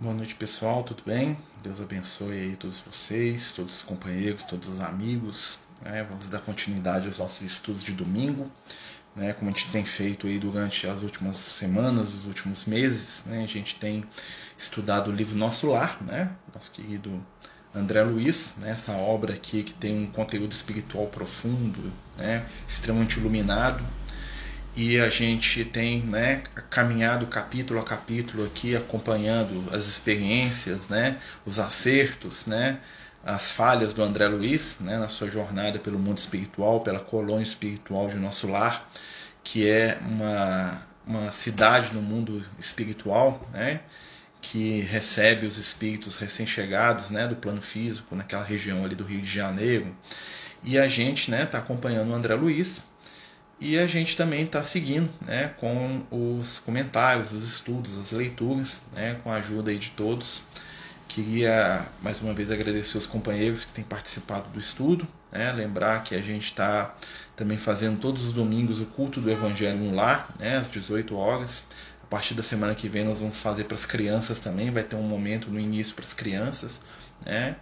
Boa noite, pessoal, tudo bem? Deus abençoe aí todos vocês, todos os companheiros, todos os amigos. Né? Vamos dar continuidade aos nossos estudos de domingo, né? como a gente tem feito aí durante as últimas semanas, os últimos meses. Né? A gente tem estudado o livro Nosso Lar, né? nosso querido André Luiz, né? essa obra aqui que tem um conteúdo espiritual profundo, né? extremamente iluminado e a gente tem né, caminhado capítulo a capítulo aqui acompanhando as experiências, né, os acertos, né, as falhas do André Luiz né, na sua jornada pelo mundo espiritual, pela colônia espiritual de nosso lar, que é uma, uma cidade no mundo espiritual, né, que recebe os espíritos recém-chegados né, do plano físico, naquela região ali do Rio de Janeiro. E a gente está né, acompanhando o André Luiz e a gente também está seguindo né, com os comentários, os estudos, as leituras, né, com a ajuda aí de todos. Queria mais uma vez agradecer os companheiros que têm participado do estudo. Né, lembrar que a gente está também fazendo todos os domingos o culto do Evangelho no lar, né, às 18 horas. A partir da semana que vem nós vamos fazer para as crianças também, vai ter um momento no início para as crianças. Né?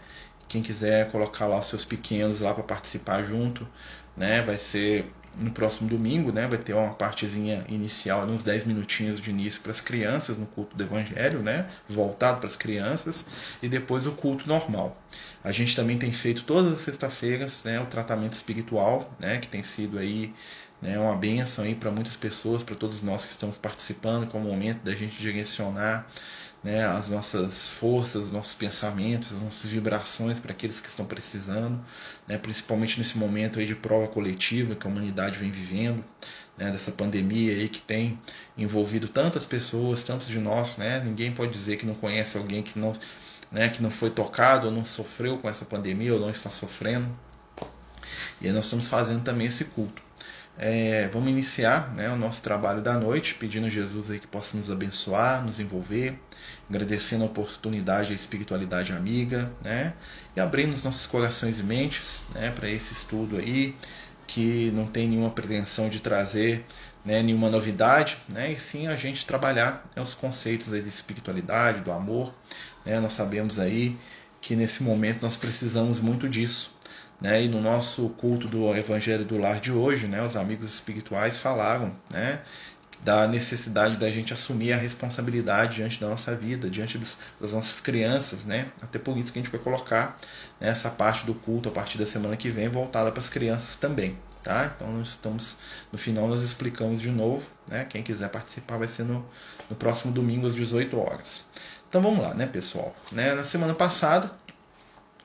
Quem quiser colocar lá os seus pequenos lá para participar junto, né? vai ser no próximo domingo, né, vai ter uma partezinha inicial, uns 10 minutinhos de início para as crianças no culto do evangelho, né, voltado para as crianças, e depois o culto normal. A gente também tem feito todas as sextas-feiras, né, o tratamento espiritual, né, que tem sido aí né, uma benção aí para muitas pessoas, para todos nós que estamos participando, com o momento da gente direcionar né, as nossas forças, os nossos pensamentos, as nossas vibrações para aqueles que estão precisando, né, principalmente nesse momento aí de prova coletiva que a humanidade vem vivendo, né, dessa pandemia aí que tem envolvido tantas pessoas, tantos de nós, né, ninguém pode dizer que não conhece alguém que não, né, que não foi tocado ou não sofreu com essa pandemia ou não está sofrendo. E aí nós estamos fazendo também esse culto. É, vamos iniciar né, o nosso trabalho da noite, pedindo a Jesus aí que possa nos abençoar, nos envolver, agradecendo a oportunidade, a espiritualidade amiga, né, e abrindo os nossos corações e mentes né, para esse estudo aí, que não tem nenhuma pretensão de trazer né, nenhuma novidade, né, e sim a gente trabalhar né, os conceitos aí de espiritualidade, do amor. Né, nós sabemos aí que nesse momento nós precisamos muito disso. Né? E no nosso culto do Evangelho do Lar de hoje, né, os amigos espirituais falaram né, da necessidade da gente assumir a responsabilidade diante da nossa vida, diante dos, das nossas crianças, né? Até por isso que a gente vai colocar né, essa parte do culto a partir da semana que vem voltada para as crianças também, tá? Então nós estamos no final nós explicamos de novo, né? Quem quiser participar vai ser no, no próximo domingo às 18 horas. Então vamos lá, né, pessoal? Né, na semana passada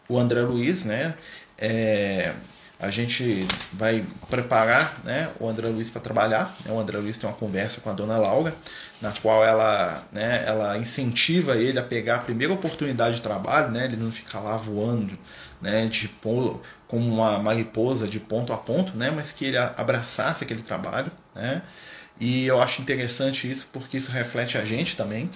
o André Luiz, né? É, a gente vai preparar né, o André Luiz para trabalhar. Né? O André Luiz tem uma conversa com a dona Laura, na qual ela, né, ela incentiva ele a pegar a primeira oportunidade de trabalho, né? ele não ficar lá voando né, de, como uma mariposa de ponto a ponto, né, mas que ele abraçasse aquele trabalho. Né? E eu acho interessante isso porque isso reflete a gente também,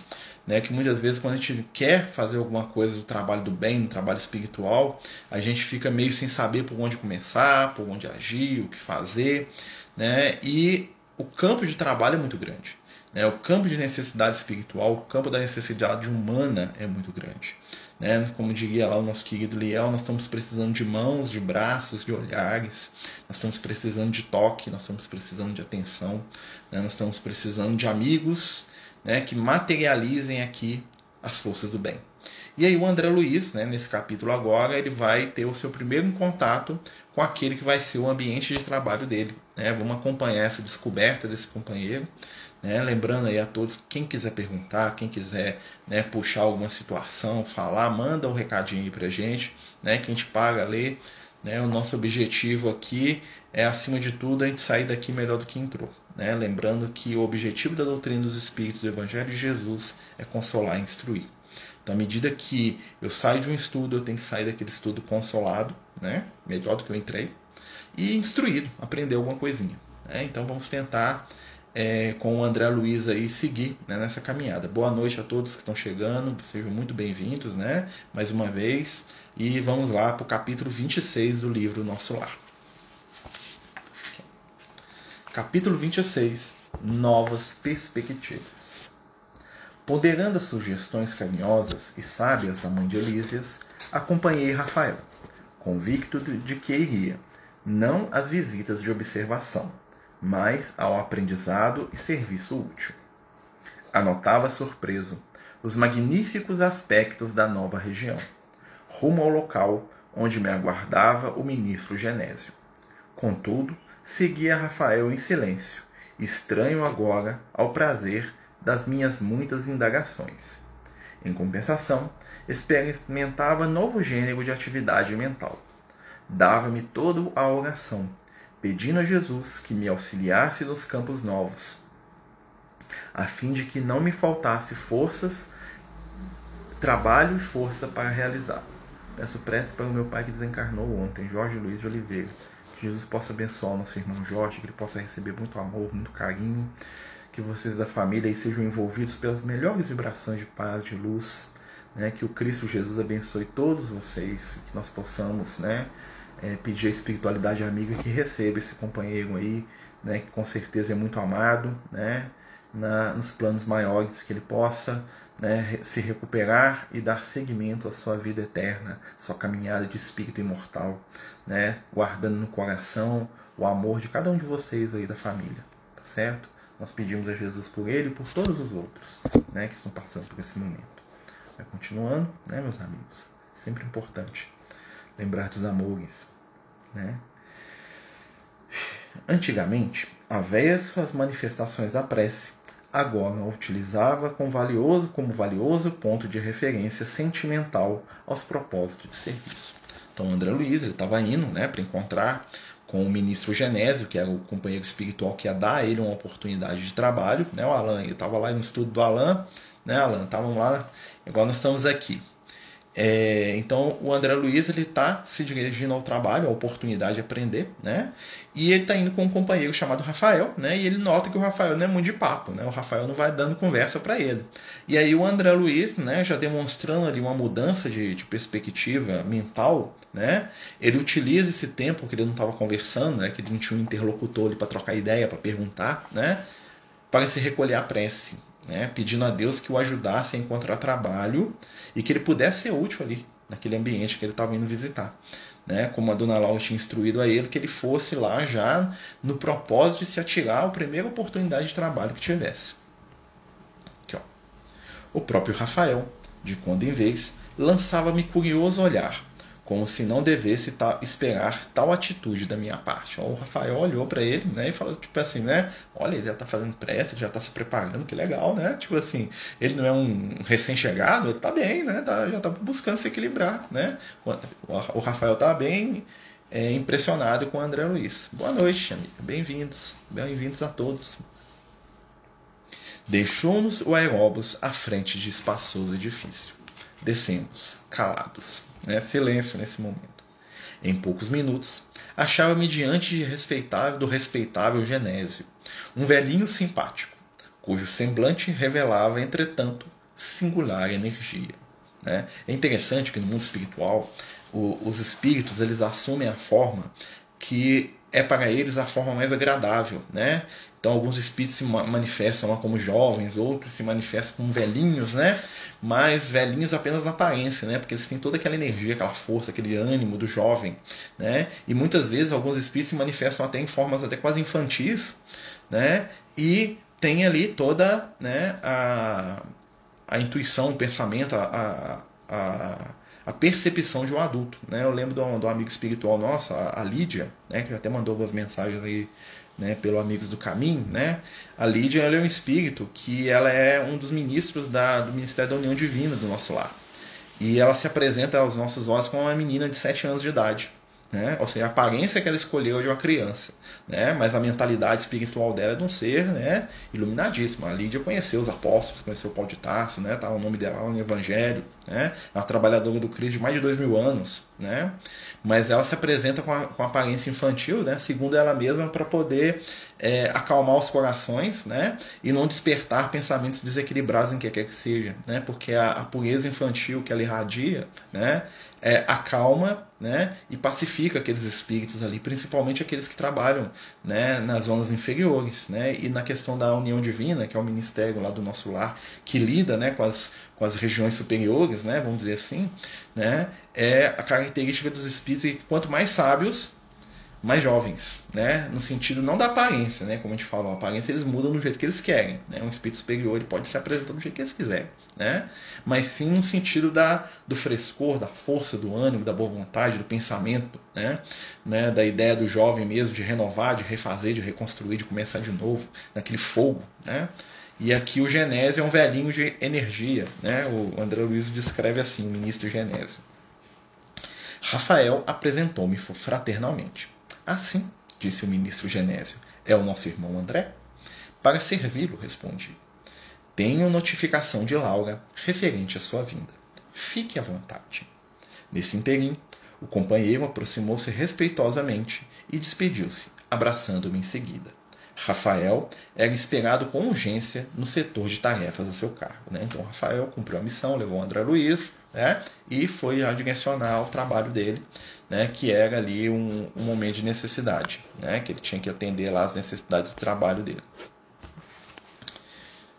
né? Que muitas vezes quando a gente quer fazer alguma coisa do trabalho do bem, do trabalho espiritual, a gente fica meio sem saber por onde começar, por onde agir, o que fazer, né? E o campo de trabalho é muito grande. Né? O campo de necessidade espiritual, o campo da necessidade humana é muito grande. Né? Como diria lá o nosso querido Liel, nós estamos precisando de mãos, de braços, de olhares, nós estamos precisando de toque, nós estamos precisando de atenção, né? nós estamos precisando de amigos né, que materializem aqui as forças do bem. E aí o André Luiz, né, nesse capítulo agora, ele vai ter o seu primeiro contato com aquele que vai ser o ambiente de trabalho dele. Né? Vamos acompanhar essa descoberta desse companheiro. Né? Lembrando aí a todos, quem quiser perguntar, quem quiser né, puxar alguma situação, falar, manda um recadinho aí pra gente, né, que a gente paga, lê. Né? O nosso objetivo aqui é, acima de tudo, a gente sair daqui melhor do que entrou. Né? Lembrando que o objetivo da doutrina dos Espíritos do Evangelho de Jesus é consolar e instruir. Então, à medida que eu saio de um estudo, eu tenho que sair daquele estudo consolado, né? melhor do que eu entrei, e instruído, aprender alguma coisinha. Né? Então, vamos tentar é, com o André Luiz aí seguir né, nessa caminhada. Boa noite a todos que estão chegando, sejam muito bem-vindos, né? Mais uma vez. E vamos lá para o capítulo 26 do livro Nosso Lar. Capítulo 26 Novas Perspectivas. Ponderando as sugestões carinhosas e sábias da mãe de Elísias, acompanhei Rafael, convicto de que iria, não às visitas de observação, mas ao aprendizado e serviço útil. Anotava surpreso os magníficos aspectos da nova região, rumo ao local onde me aguardava o ministro Genésio. Contudo, seguia Rafael em silêncio, estranho agora ao prazer das minhas muitas indagações. Em compensação, experimentava novo gênero de atividade mental. Dava-me toda a oração, pedindo a Jesus que me auxiliasse nos campos novos, a fim de que não me faltasse forças, trabalho e força para realizar. Peço prece para o meu pai que desencarnou ontem, Jorge Luiz de Oliveira. Que Jesus possa abençoar o nosso irmão Jorge, que ele possa receber muito amor, muito carinho que vocês da família aí sejam envolvidos pelas melhores vibrações de paz, de luz, né? que o Cristo Jesus abençoe todos vocês, que nós possamos né? É, pedir a espiritualidade amiga que receba esse companheiro aí, né? que com certeza é muito amado, né? Na, nos planos maiores, que ele possa né, se recuperar e dar seguimento à sua vida eterna, sua caminhada de espírito imortal, né, guardando no coração o amor de cada um de vocês aí da família, tá certo? Nós pedimos a Jesus por ele e por todos os outros né, que estão passando por esse momento. Vai continuando, né, meus amigos? Sempre importante lembrar dos amores. Né? Antigamente, avesso às manifestações da prece, agora utilizava com valioso, como valioso ponto de referência sentimental aos propósitos de serviço. Então, André Luiz estava indo né, para encontrar com o ministro Genésio, que era o companheiro espiritual que ia dar a ele uma oportunidade de trabalho. Né? O Alan, ele estava lá no estudo do Alan, né, Alan? Estavam lá, igual nós estamos aqui. É, então o André Luiz ele está se dirigindo ao trabalho, à oportunidade de aprender, né? E ele está indo com um companheiro chamado Rafael, né? E ele nota que o Rafael não é muito de papo, né? O Rafael não vai dando conversa para ele. E aí o André Luiz, né? Já demonstrando ali uma mudança de, de perspectiva mental, né? Ele utiliza esse tempo que ele não estava conversando, né? Que ele não tinha um interlocutor ali para trocar ideia, para perguntar, né? Para se recolher à prece, né, pedindo a Deus que o ajudasse a encontrar trabalho e que ele pudesse ser útil ali, naquele ambiente que ele estava indo visitar. Né, como a dona Laura tinha instruído a ele, que ele fosse lá já no propósito de se atirar à primeira oportunidade de trabalho que tivesse. Aqui. O próprio Rafael, de quando em vez, lançava-me curioso olhar como se não devesse tá, esperar tal atitude da minha parte. O Rafael olhou para ele, né, e falou tipo assim, né, olha, ele já está fazendo pressa, já está se preparando, que legal, né? Tipo assim, ele não é um recém-chegado, ele está bem, né? Tá, já está buscando se equilibrar, né? O, Rafael está bem é, impressionado com o André Luiz. Boa noite, amigo. Bem-vindos, bem-vindos a todos. Deixou-nos o aeróbus à frente de espaçoso edifício. Descemos, calados né? silêncio nesse momento. Em poucos minutos, achava-me diante respeitável, do respeitável Genésio, um velhinho simpático, cujo semblante revelava, entretanto, singular energia. Né? É interessante que no mundo espiritual, o, os espíritos eles assumem a forma que é para eles a forma mais agradável, né? Então alguns espíritos se manifestam lá como jovens, outros se manifestam como velhinhos, né? Mas velhinhos apenas na aparência, né? Porque eles têm toda aquela energia, aquela força, aquele ânimo do jovem, né? E muitas vezes alguns espíritos se manifestam até em formas até quase infantis, né? E tem ali toda, né, a, a intuição, o pensamento, a, a, a a percepção de um adulto. Né? Eu lembro de um amigo espiritual nosso, a, a, Lídia, né, que até mandou algumas mensagens aí né, pelo Amigos do Caminho. Né? A Lídia é um espírito que ela é um dos ministros da, do Ministério da União Divina do nosso lar. E ela se apresenta aos nossos olhos como uma menina de 7 anos de idade. Né? Ou seja, a aparência que ela escolheu de uma criança, né? mas a mentalidade espiritual dela é de um ser né? iluminadíssimo. A Lídia conheceu os apóstolos, conheceu Paulo de Tarso, né? tá o nome dela no Evangelho, né? é uma trabalhadora do Cristo de mais de dois mil anos, né? mas ela se apresenta com a, com a aparência infantil, né? segundo ela mesma, para poder é, acalmar os corações, né? E não despertar pensamentos desequilibrados em que quer que seja, né? Porque a, a pureza infantil que ela irradia, né? É, acalma né, e pacifica aqueles espíritos ali, principalmente aqueles que trabalham né, nas zonas inferiores. Né, e na questão da união divina, que é o ministério lá do nosso lar, que lida né, com, as, com as regiões superiores, né, vamos dizer assim, né, é a característica dos espíritos que quanto mais sábios, mais jovens, né? No sentido não da aparência, né? Como a gente falou, a aparência eles mudam do jeito que eles querem, né? Um espírito superior ele pode se apresentar do jeito que eles quiserem, né? Mas sim no sentido da do frescor, da força, do ânimo, da boa vontade, do pensamento, né? né? Da ideia do jovem mesmo de renovar, de refazer, de reconstruir, de começar de novo, naquele fogo, né? E aqui o Genésio é um velhinho de energia, né? O André Luiz descreve assim, o ministro Genésio. Rafael apresentou-me fraternalmente. Assim, disse o ministro Genésio, é o nosso irmão André? Para servi-lo, respondi. Tenho notificação de Laura referente à sua vinda. Fique à vontade. Nesse interim, o companheiro aproximou-se respeitosamente e despediu-se, abraçando-me em seguida. Rafael era esperado com urgência no setor de tarefas a seu cargo. Né? Então, Rafael cumpriu a missão, levou o André Luiz né? e foi a direcionar o trabalho dele, né? que era ali um, um momento de necessidade, né? que ele tinha que atender lá as necessidades de trabalho dele.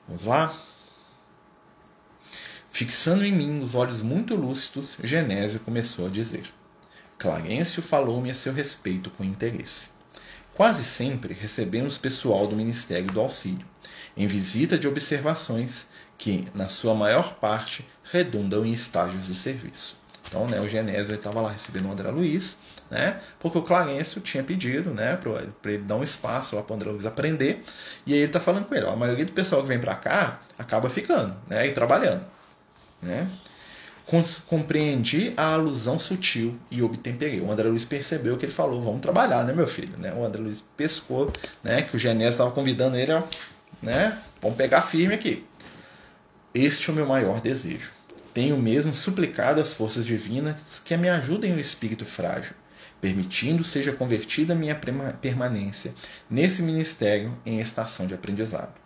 Vamos lá? Fixando em mim os olhos muito lúcidos, Genésio começou a dizer: Clarencio falou-me a seu respeito com interesse. Quase sempre recebemos pessoal do Ministério do Auxílio, em visita de observações que, na sua maior parte, redundam em estágios de serviço. Então, né, o Genésio estava lá recebendo o André Luiz, né, porque o Clarencio tinha pedido né, para ele dar um espaço para o André Luiz aprender, e aí ele está falando com ele: ó, a maioria do pessoal que vem para cá acaba ficando né, e trabalhando. Né? Compreendi a alusão sutil e obtemperei. O André Luiz percebeu que ele falou, vamos trabalhar, né, meu filho? Né? O André Luiz pescou, né, que o Genésio estava convidando ele a, né, vamos pegar firme aqui. Este é o meu maior desejo. Tenho mesmo suplicado às forças divinas que me ajudem o espírito frágil, permitindo seja convertida minha permanência nesse ministério em estação de aprendizado.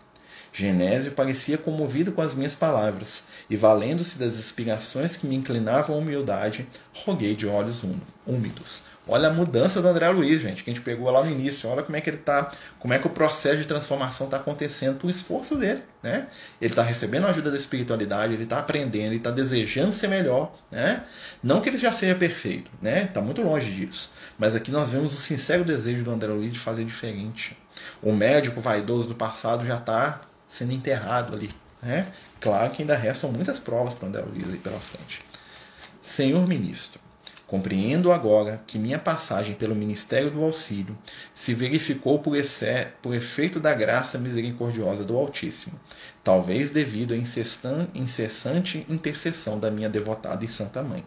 Genésio parecia comovido com as minhas palavras, e valendo-se das inspirações que me inclinavam à humildade, roguei de olhos úmidos. Olha a mudança do André Luiz, gente, que a gente pegou lá no início. Olha como é que ele tá, como é que o processo de transformação está acontecendo por esforço dele, né? Ele está recebendo a ajuda da espiritualidade, ele está aprendendo, ele está desejando ser melhor, né? Não que ele já seja perfeito, né? Está muito longe disso. Mas aqui nós vemos o sincero desejo do André Luiz de fazer diferente. O médico vaidoso do passado já está sendo enterrado ali. Né? Claro que ainda restam muitas provas para André Luiz aí pela frente. Senhor ministro, compreendo agora que minha passagem pelo Ministério do Auxílio se verificou por, por efeito da graça misericordiosa do Altíssimo, talvez devido à incessante intercessão da minha devotada e santa mãe.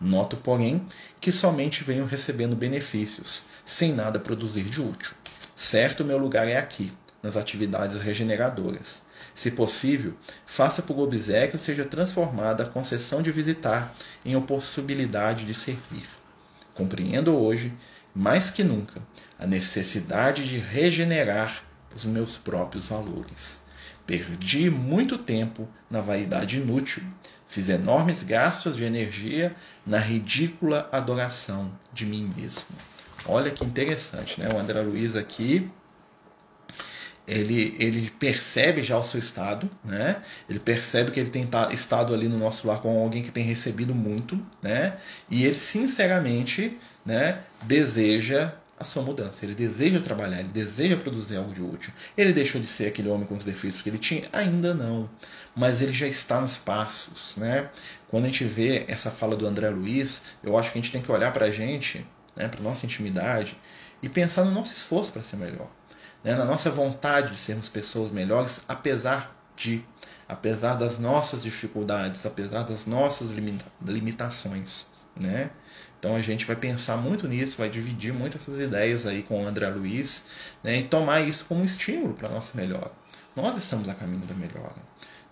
Noto, porém, que somente venho recebendo benefícios, sem nada produzir de útil. Certo, meu lugar é aqui, nas atividades regeneradoras. Se possível, faça por obsequio seja transformada a concessão de visitar em possibilidade de servir. Compreendo hoje, mais que nunca, a necessidade de regenerar os meus próprios valores. Perdi muito tempo na vaidade inútil, fiz enormes gastos de energia na ridícula adoração de mim mesmo. Olha que interessante, né? O André Luiz aqui ele, ele percebe já o seu estado, né? Ele percebe que ele tem estado ali no nosso lar com alguém que tem recebido muito, né? E ele sinceramente, né, deseja a sua mudança. Ele deseja trabalhar, ele deseja produzir algo de útil. Ele deixou de ser aquele homem com os defeitos que ele tinha? Ainda não. Mas ele já está nos passos, né? Quando a gente vê essa fala do André Luiz, eu acho que a gente tem que olhar para a gente, né, para nossa intimidade e pensar no nosso esforço para ser melhor né, na nossa vontade de sermos pessoas melhores, apesar de, apesar das nossas dificuldades, apesar das nossas limita limitações, né? Então a gente vai pensar muito nisso, vai dividir muito essas ideias aí com o André Luiz, né, e tomar isso como estímulo para nossa melhora. Nós estamos a caminho da melhora.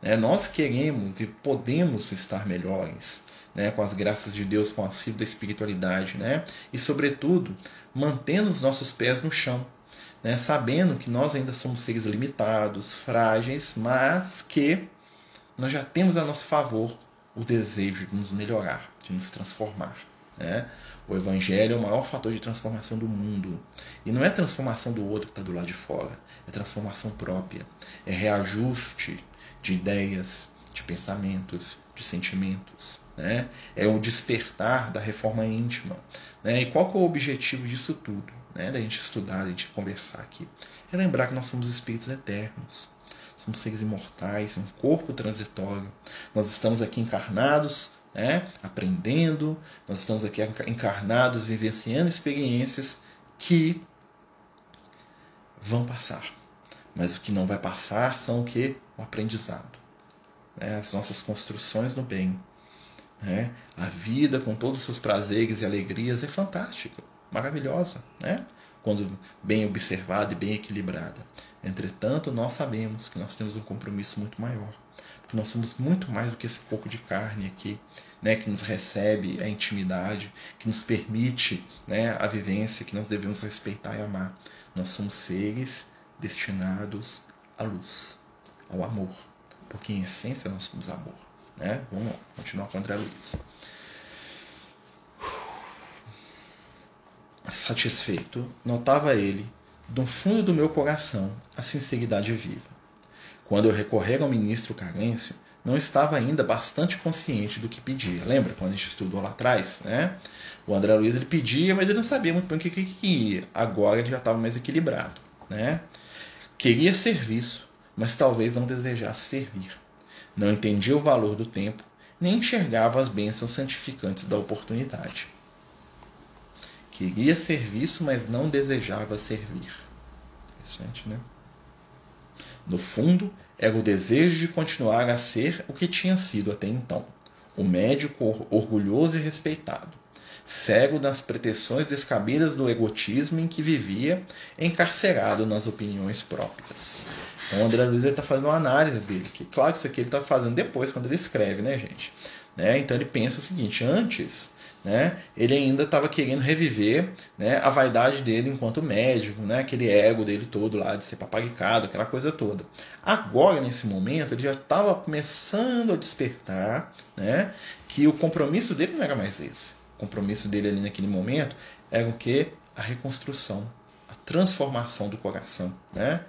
Né? Nós queremos e podemos estar melhores. Né, com as graças de Deus, com o auxílio da espiritualidade, né? E sobretudo, mantendo os nossos pés no chão, né, sabendo que nós ainda somos seres limitados, frágeis, mas que nós já temos a nosso favor o desejo de nos melhorar, de nos transformar. Né? O Evangelho é o maior fator de transformação do mundo. E não é transformação do outro que está do lado de fora, é transformação própria, é reajuste de ideias, de pensamentos, de sentimentos. Né? É o despertar da reforma íntima. Né? E qual que é o objetivo disso tudo? Né? Da gente estudar, da gente conversar aqui. É lembrar que nós somos espíritos eternos. Somos seres imortais, um corpo transitório. Nós estamos aqui encarnados, né? aprendendo, nós estamos aqui encarnados, vivenciando experiências que vão passar. Mas o que não vai passar são o que? O aprendizado né, as nossas construções no bem. Né? A vida, com todos os seus prazeres e alegrias, é fantástica, maravilhosa, né? quando bem observada e bem equilibrada. Entretanto, nós sabemos que nós temos um compromisso muito maior, porque nós somos muito mais do que esse pouco de carne aqui, né, que nos recebe a intimidade, que nos permite né, a vivência que nós devemos respeitar e amar. Nós somos seres destinados à luz, ao amor porque em essência nós somos amor. Né? Vamos continuar com André Luiz. Satisfeito, notava ele, do fundo do meu coração, a sinceridade viva. Quando eu recorrer ao ministro Carêncio, não estava ainda bastante consciente do que pedia. Lembra quando a gente estudou lá atrás? Né? O André Luiz ele pedia, mas ele não sabia muito bem o que, que, que ia. Agora ele já estava mais equilibrado. Né? Queria serviço, mas talvez não desejasse servir. Não entendia o valor do tempo, nem enxergava as bênçãos santificantes da oportunidade. Queria serviço, mas não desejava servir. Interessante, né? No fundo, era o desejo de continuar a ser o que tinha sido até então, o médico orgulhoso e respeitado, cego nas pretensões descabidas do egotismo em que vivia, encarcerado nas opiniões próprias. Então, o André Luiz está fazendo uma análise dele, que claro que isso aqui ele está fazendo depois, quando ele escreve, né, gente? Né? Então ele pensa o seguinte, antes né, ele ainda estava querendo reviver né, a vaidade dele enquanto médico, né, aquele ego dele todo lá de ser paparicado, aquela coisa toda. Agora, nesse momento, ele já estava começando a despertar né, que o compromisso dele não era mais esse compromisso dele ali naquele momento era o que? A reconstrução, a transformação do coração, né?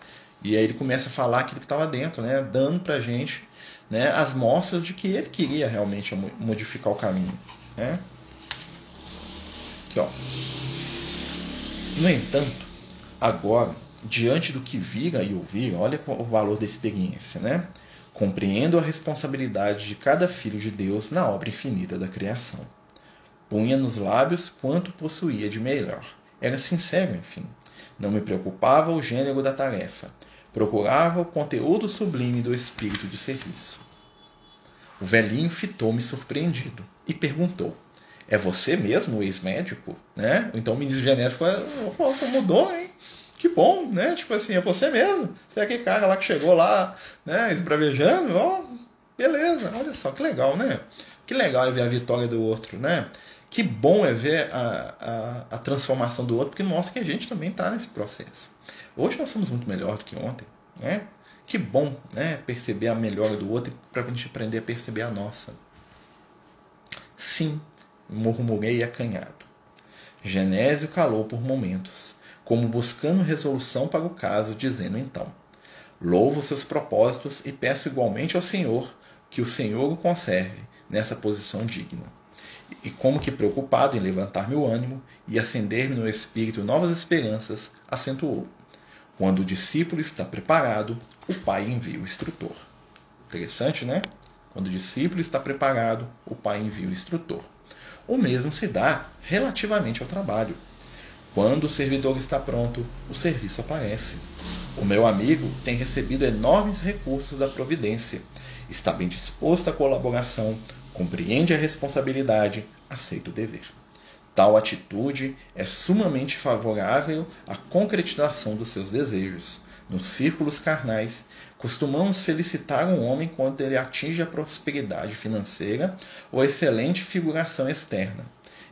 E aí ele começa a falar aquilo que estava dentro, né? Dando para gente né, as mostras de que ele queria realmente modificar o caminho, né? Aqui, ó. No entanto, agora, diante do que vira e ouvir, olha o valor da experiência, né? Compreendo a responsabilidade de cada filho de Deus na obra infinita da criação punha nos lábios quanto possuía de melhor. Era sincero, enfim. Não me preocupava o gênero da tarefa. Procurava o conteúdo sublime do espírito de serviço. O velhinho fitou-me surpreendido e perguntou: É você mesmo o ex-médico? Né? Então o ministro genético falou: Você mudou, hein? Que bom, né? Tipo assim, é você mesmo. Você é aquele cara lá que chegou lá, né, esbravejando. Ó, beleza, olha só, que legal, né? Que legal é ver a vitória do outro, né? Que bom é ver a, a, a transformação do outro, porque mostra que a gente também está nesse processo. Hoje nós somos muito melhor do que ontem. Né? Que bom né? perceber a melhora do outro para a gente aprender a perceber a nossa. Sim, murmurei acanhado. Genésio calou por momentos, como buscando resolução para o caso, dizendo então: Louvo seus propósitos e peço igualmente ao Senhor que o Senhor o conserve nessa posição digna e como que preocupado em levantar meu ânimo e acender-me no espírito novas esperanças, acentuou: Quando o discípulo está preparado, o pai envia o instrutor. Interessante, né? Quando o discípulo está preparado, o pai envia o instrutor. O mesmo se dá relativamente ao trabalho. Quando o servidor está pronto, o serviço aparece. O meu amigo tem recebido enormes recursos da providência. Está bem disposto à colaboração compreende a responsabilidade, aceita o dever. Tal atitude é sumamente favorável à concretização dos seus desejos. Nos círculos carnais, costumamos felicitar um homem quando ele atinge a prosperidade financeira ou a excelente figuração externa.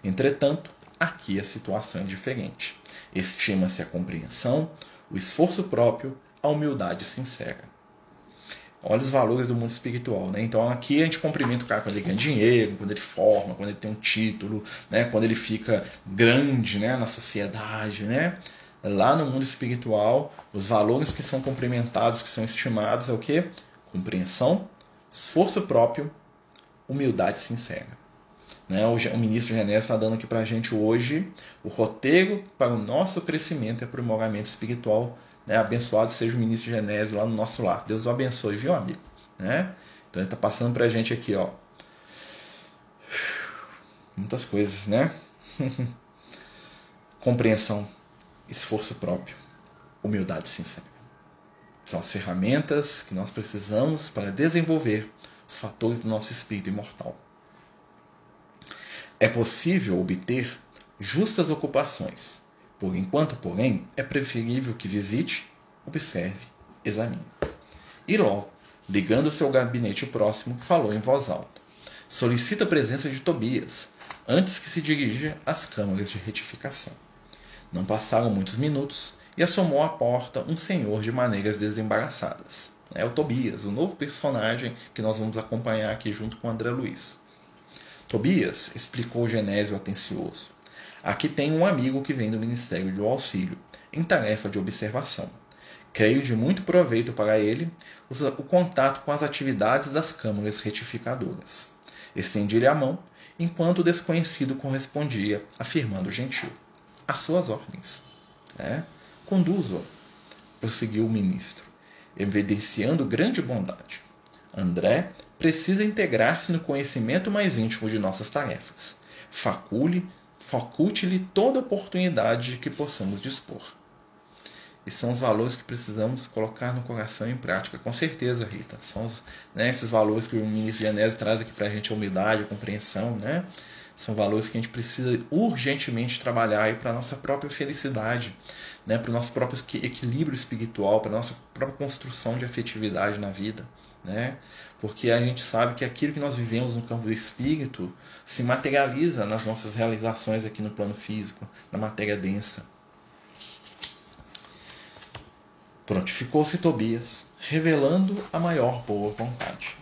Entretanto, aqui a situação é diferente. Estima-se a compreensão, o esforço próprio, a humildade sincera. Olha os valores do mundo espiritual, né? Então aqui a gente cumprimenta o cara quando ele ganha dinheiro, quando ele forma, quando ele tem um título, né? Quando ele fica grande, né? Na sociedade, né? Lá no mundo espiritual, os valores que são cumprimentados, que são estimados é o que? Compreensão, esforço próprio, humildade sincera. Né? O, o ministro Genésio está dando aqui para a gente hoje o roteiro para o nosso crescimento e aprimoramento espiritual né? Abençoado seja o ministro Genésio lá no nosso lar. Deus o abençoe, viu, amigo? Né? Então ele está passando para a gente aqui, ó. Muitas coisas, né? Compreensão, esforço próprio, humildade sincera. São as ferramentas que nós precisamos para desenvolver os fatores do nosso espírito imortal. É possível obter justas ocupações, por enquanto, porém, é preferível que visite, observe, examine. E logo, ligando seu gabinete próximo, falou em voz alta. Solicita a presença de Tobias, antes que se dirija às câmaras de retificação. Não passaram muitos minutos e assomou à porta um senhor de maneiras desembaraçadas. É o Tobias, o novo personagem que nós vamos acompanhar aqui junto com André Luiz. Tobias, explicou Genésio atencioso, Aqui tem um amigo que vem do Ministério do Auxílio, em tarefa de observação. Creio de muito proveito para ele o contato com as atividades das câmaras retificadoras. Estendi-lhe a mão, enquanto o desconhecido correspondia, afirmando gentil. Às suas ordens. É? Conduzo, prosseguiu o ministro, evidenciando grande bondade. André precisa integrar-se no conhecimento mais íntimo de nossas tarefas. Facule faculte-lhe toda oportunidade de que possamos dispor. E são os valores que precisamos colocar no coração em prática, com certeza, Rita. São os, né, esses valores que o ministro Genésio traz aqui para a gente, a humildade, a compreensão, né? São valores que a gente precisa urgentemente trabalhar para a nossa própria felicidade, né? para o nosso próprio equilíbrio espiritual, para a nossa própria construção de afetividade na vida né? Porque a gente sabe que aquilo que nós vivemos no campo do espírito se materializa nas nossas realizações aqui no plano físico, na matéria densa. Prontificou-se Tobias, revelando a maior boa vontade.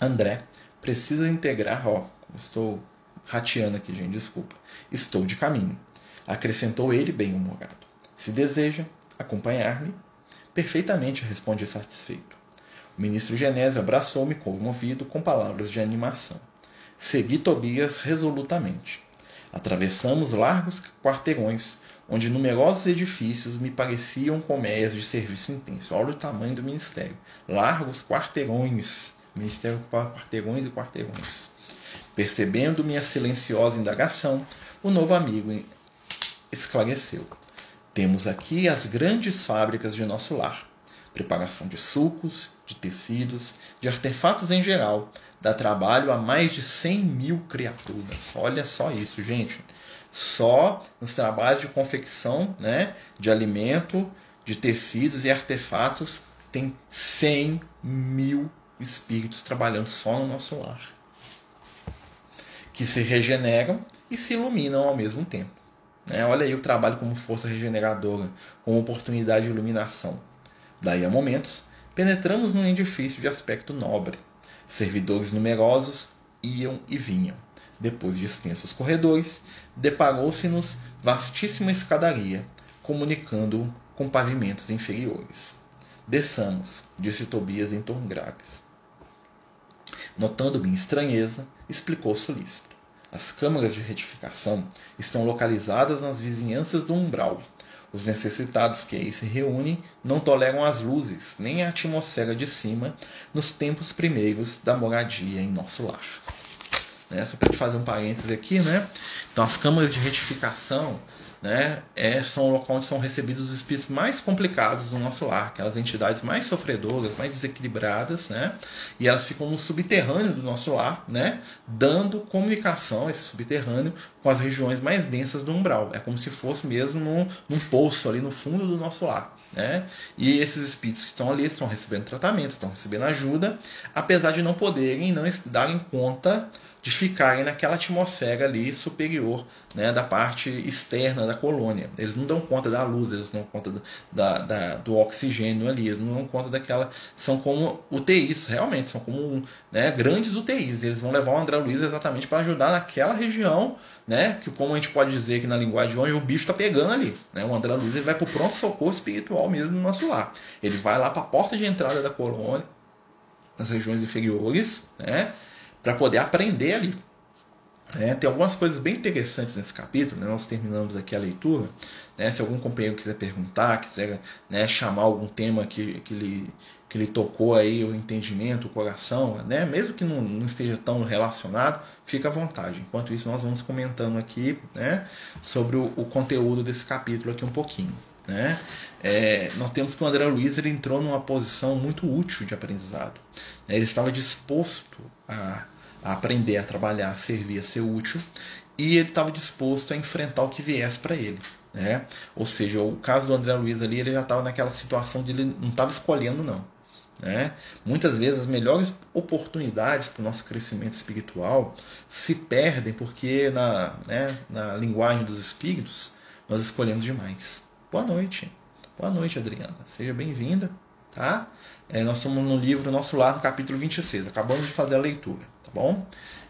André precisa integrar, ó, estou rateando aqui, gente, desculpa. Estou de caminho. Acrescentou ele bem-humorado. Se deseja acompanhar-me, perfeitamente responde satisfeito. O ministro Genésio abraçou-me comovido com palavras de animação. Segui Tobias resolutamente. Atravessamos largos quarteirões, onde numerosos edifícios me pareciam colmeias de serviço intenso. Olha o tamanho do ministério. Largos quarteirões. Ministério quarteirões e quarteirões. Percebendo minha silenciosa indagação, o novo amigo esclareceu. Temos aqui as grandes fábricas de nosso lar preparação de sucos, de tecidos, de artefatos em geral, dá trabalho a mais de 100 mil criaturas. Olha só isso, gente. Só nos trabalhos de confecção né, de alimento, de tecidos e artefatos, tem 100 mil espíritos trabalhando só no nosso lar. Que se regeneram e se iluminam ao mesmo tempo. Né? Olha aí o trabalho como força regeneradora, como oportunidade de iluminação. Daí a momentos, penetramos num edifício de aspecto nobre. Servidores numerosos iam e vinham. Depois de extensos corredores, deparou-se-nos vastíssima escadaria, comunicando com pavimentos inferiores. Desçamos, disse Tobias em tom graves. Notando minha estranheza, explicou solícito. As câmaras de retificação estão localizadas nas vizinhanças do umbral, os necessitados que aí se reúnem não toleram as luzes, nem a atmosfera de cima, nos tempos primeiros da moradia em nosso lar. Né? Só para fazer um parêntese aqui, né? Então, as câmaras de retificação né, é, são o local onde são recebidos os espíritos mais complicados do nosso lar, aquelas entidades mais sofredoras, mais desequilibradas, né, e elas ficam no subterrâneo do nosso lar, né, dando comunicação, esse subterrâneo, com as regiões mais densas do umbral. É como se fosse mesmo num, num poço ali no fundo do nosso lar. Né? E esses espíritos que estão ali estão recebendo tratamento, estão recebendo ajuda, apesar de não poderem não darem conta de ficarem naquela atmosfera ali superior né, da parte externa da colônia. Eles não dão conta da luz, eles não dão conta da, da, do oxigênio ali, eles não dão conta daquela. São como UTIs, realmente, são como né, grandes UTIs. Eles vão levar o André Luiz exatamente para ajudar naquela região, né, que como a gente pode dizer que na linguagem de hoje, o bicho está pegando ali. Né, o André Luiz ele vai para o pronto-socorro espiritual mesmo no nosso lar. Ele vai lá para a porta de entrada da colônia, nas regiões inferiores, né? Para poder aprender ali. É, tem algumas coisas bem interessantes nesse capítulo, né? nós terminamos aqui a leitura. Né? Se algum companheiro quiser perguntar, quiser né, chamar algum tema que, que, lhe, que lhe tocou aí o entendimento, o coração, né? mesmo que não, não esteja tão relacionado, fica à vontade. Enquanto isso, nós vamos comentando aqui né, sobre o, o conteúdo desse capítulo aqui um pouquinho. Né? É, nós temos que o André Luiz ele entrou numa posição muito útil de aprendizado. Né? Ele estava disposto a a aprender a trabalhar, a servir, a ser útil, e ele estava disposto a enfrentar o que viesse para ele. Né? Ou seja, o caso do André Luiz ali, ele já estava naquela situação de ele não estava escolhendo, não. Né? Muitas vezes as melhores oportunidades para o nosso crescimento espiritual se perdem porque na, né, na linguagem dos espíritos nós escolhemos demais. Boa noite. Boa noite, Adriana. Seja bem-vinda. Tá? É, nós estamos no livro Nosso Lar, no capítulo 26. Acabamos de fazer a leitura bom?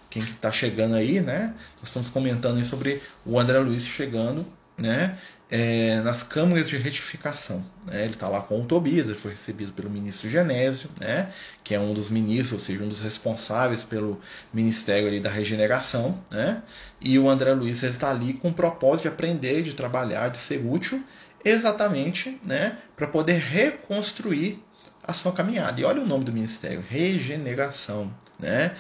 Quem está chegando aí, né? Nós estamos comentando aí sobre o André Luiz chegando, né? É, nas câmaras de retificação. Né? Ele está lá com o Tobias, ele foi recebido pelo ministro Genésio, né? que é um dos ministros, ou seja, um dos responsáveis pelo Ministério ali da Regeneração. Né? E o André Luiz está ali com o propósito de aprender, de trabalhar, de ser útil, exatamente né? para poder reconstruir a sua caminhada. E olha o nome do ministério: regeneração, né?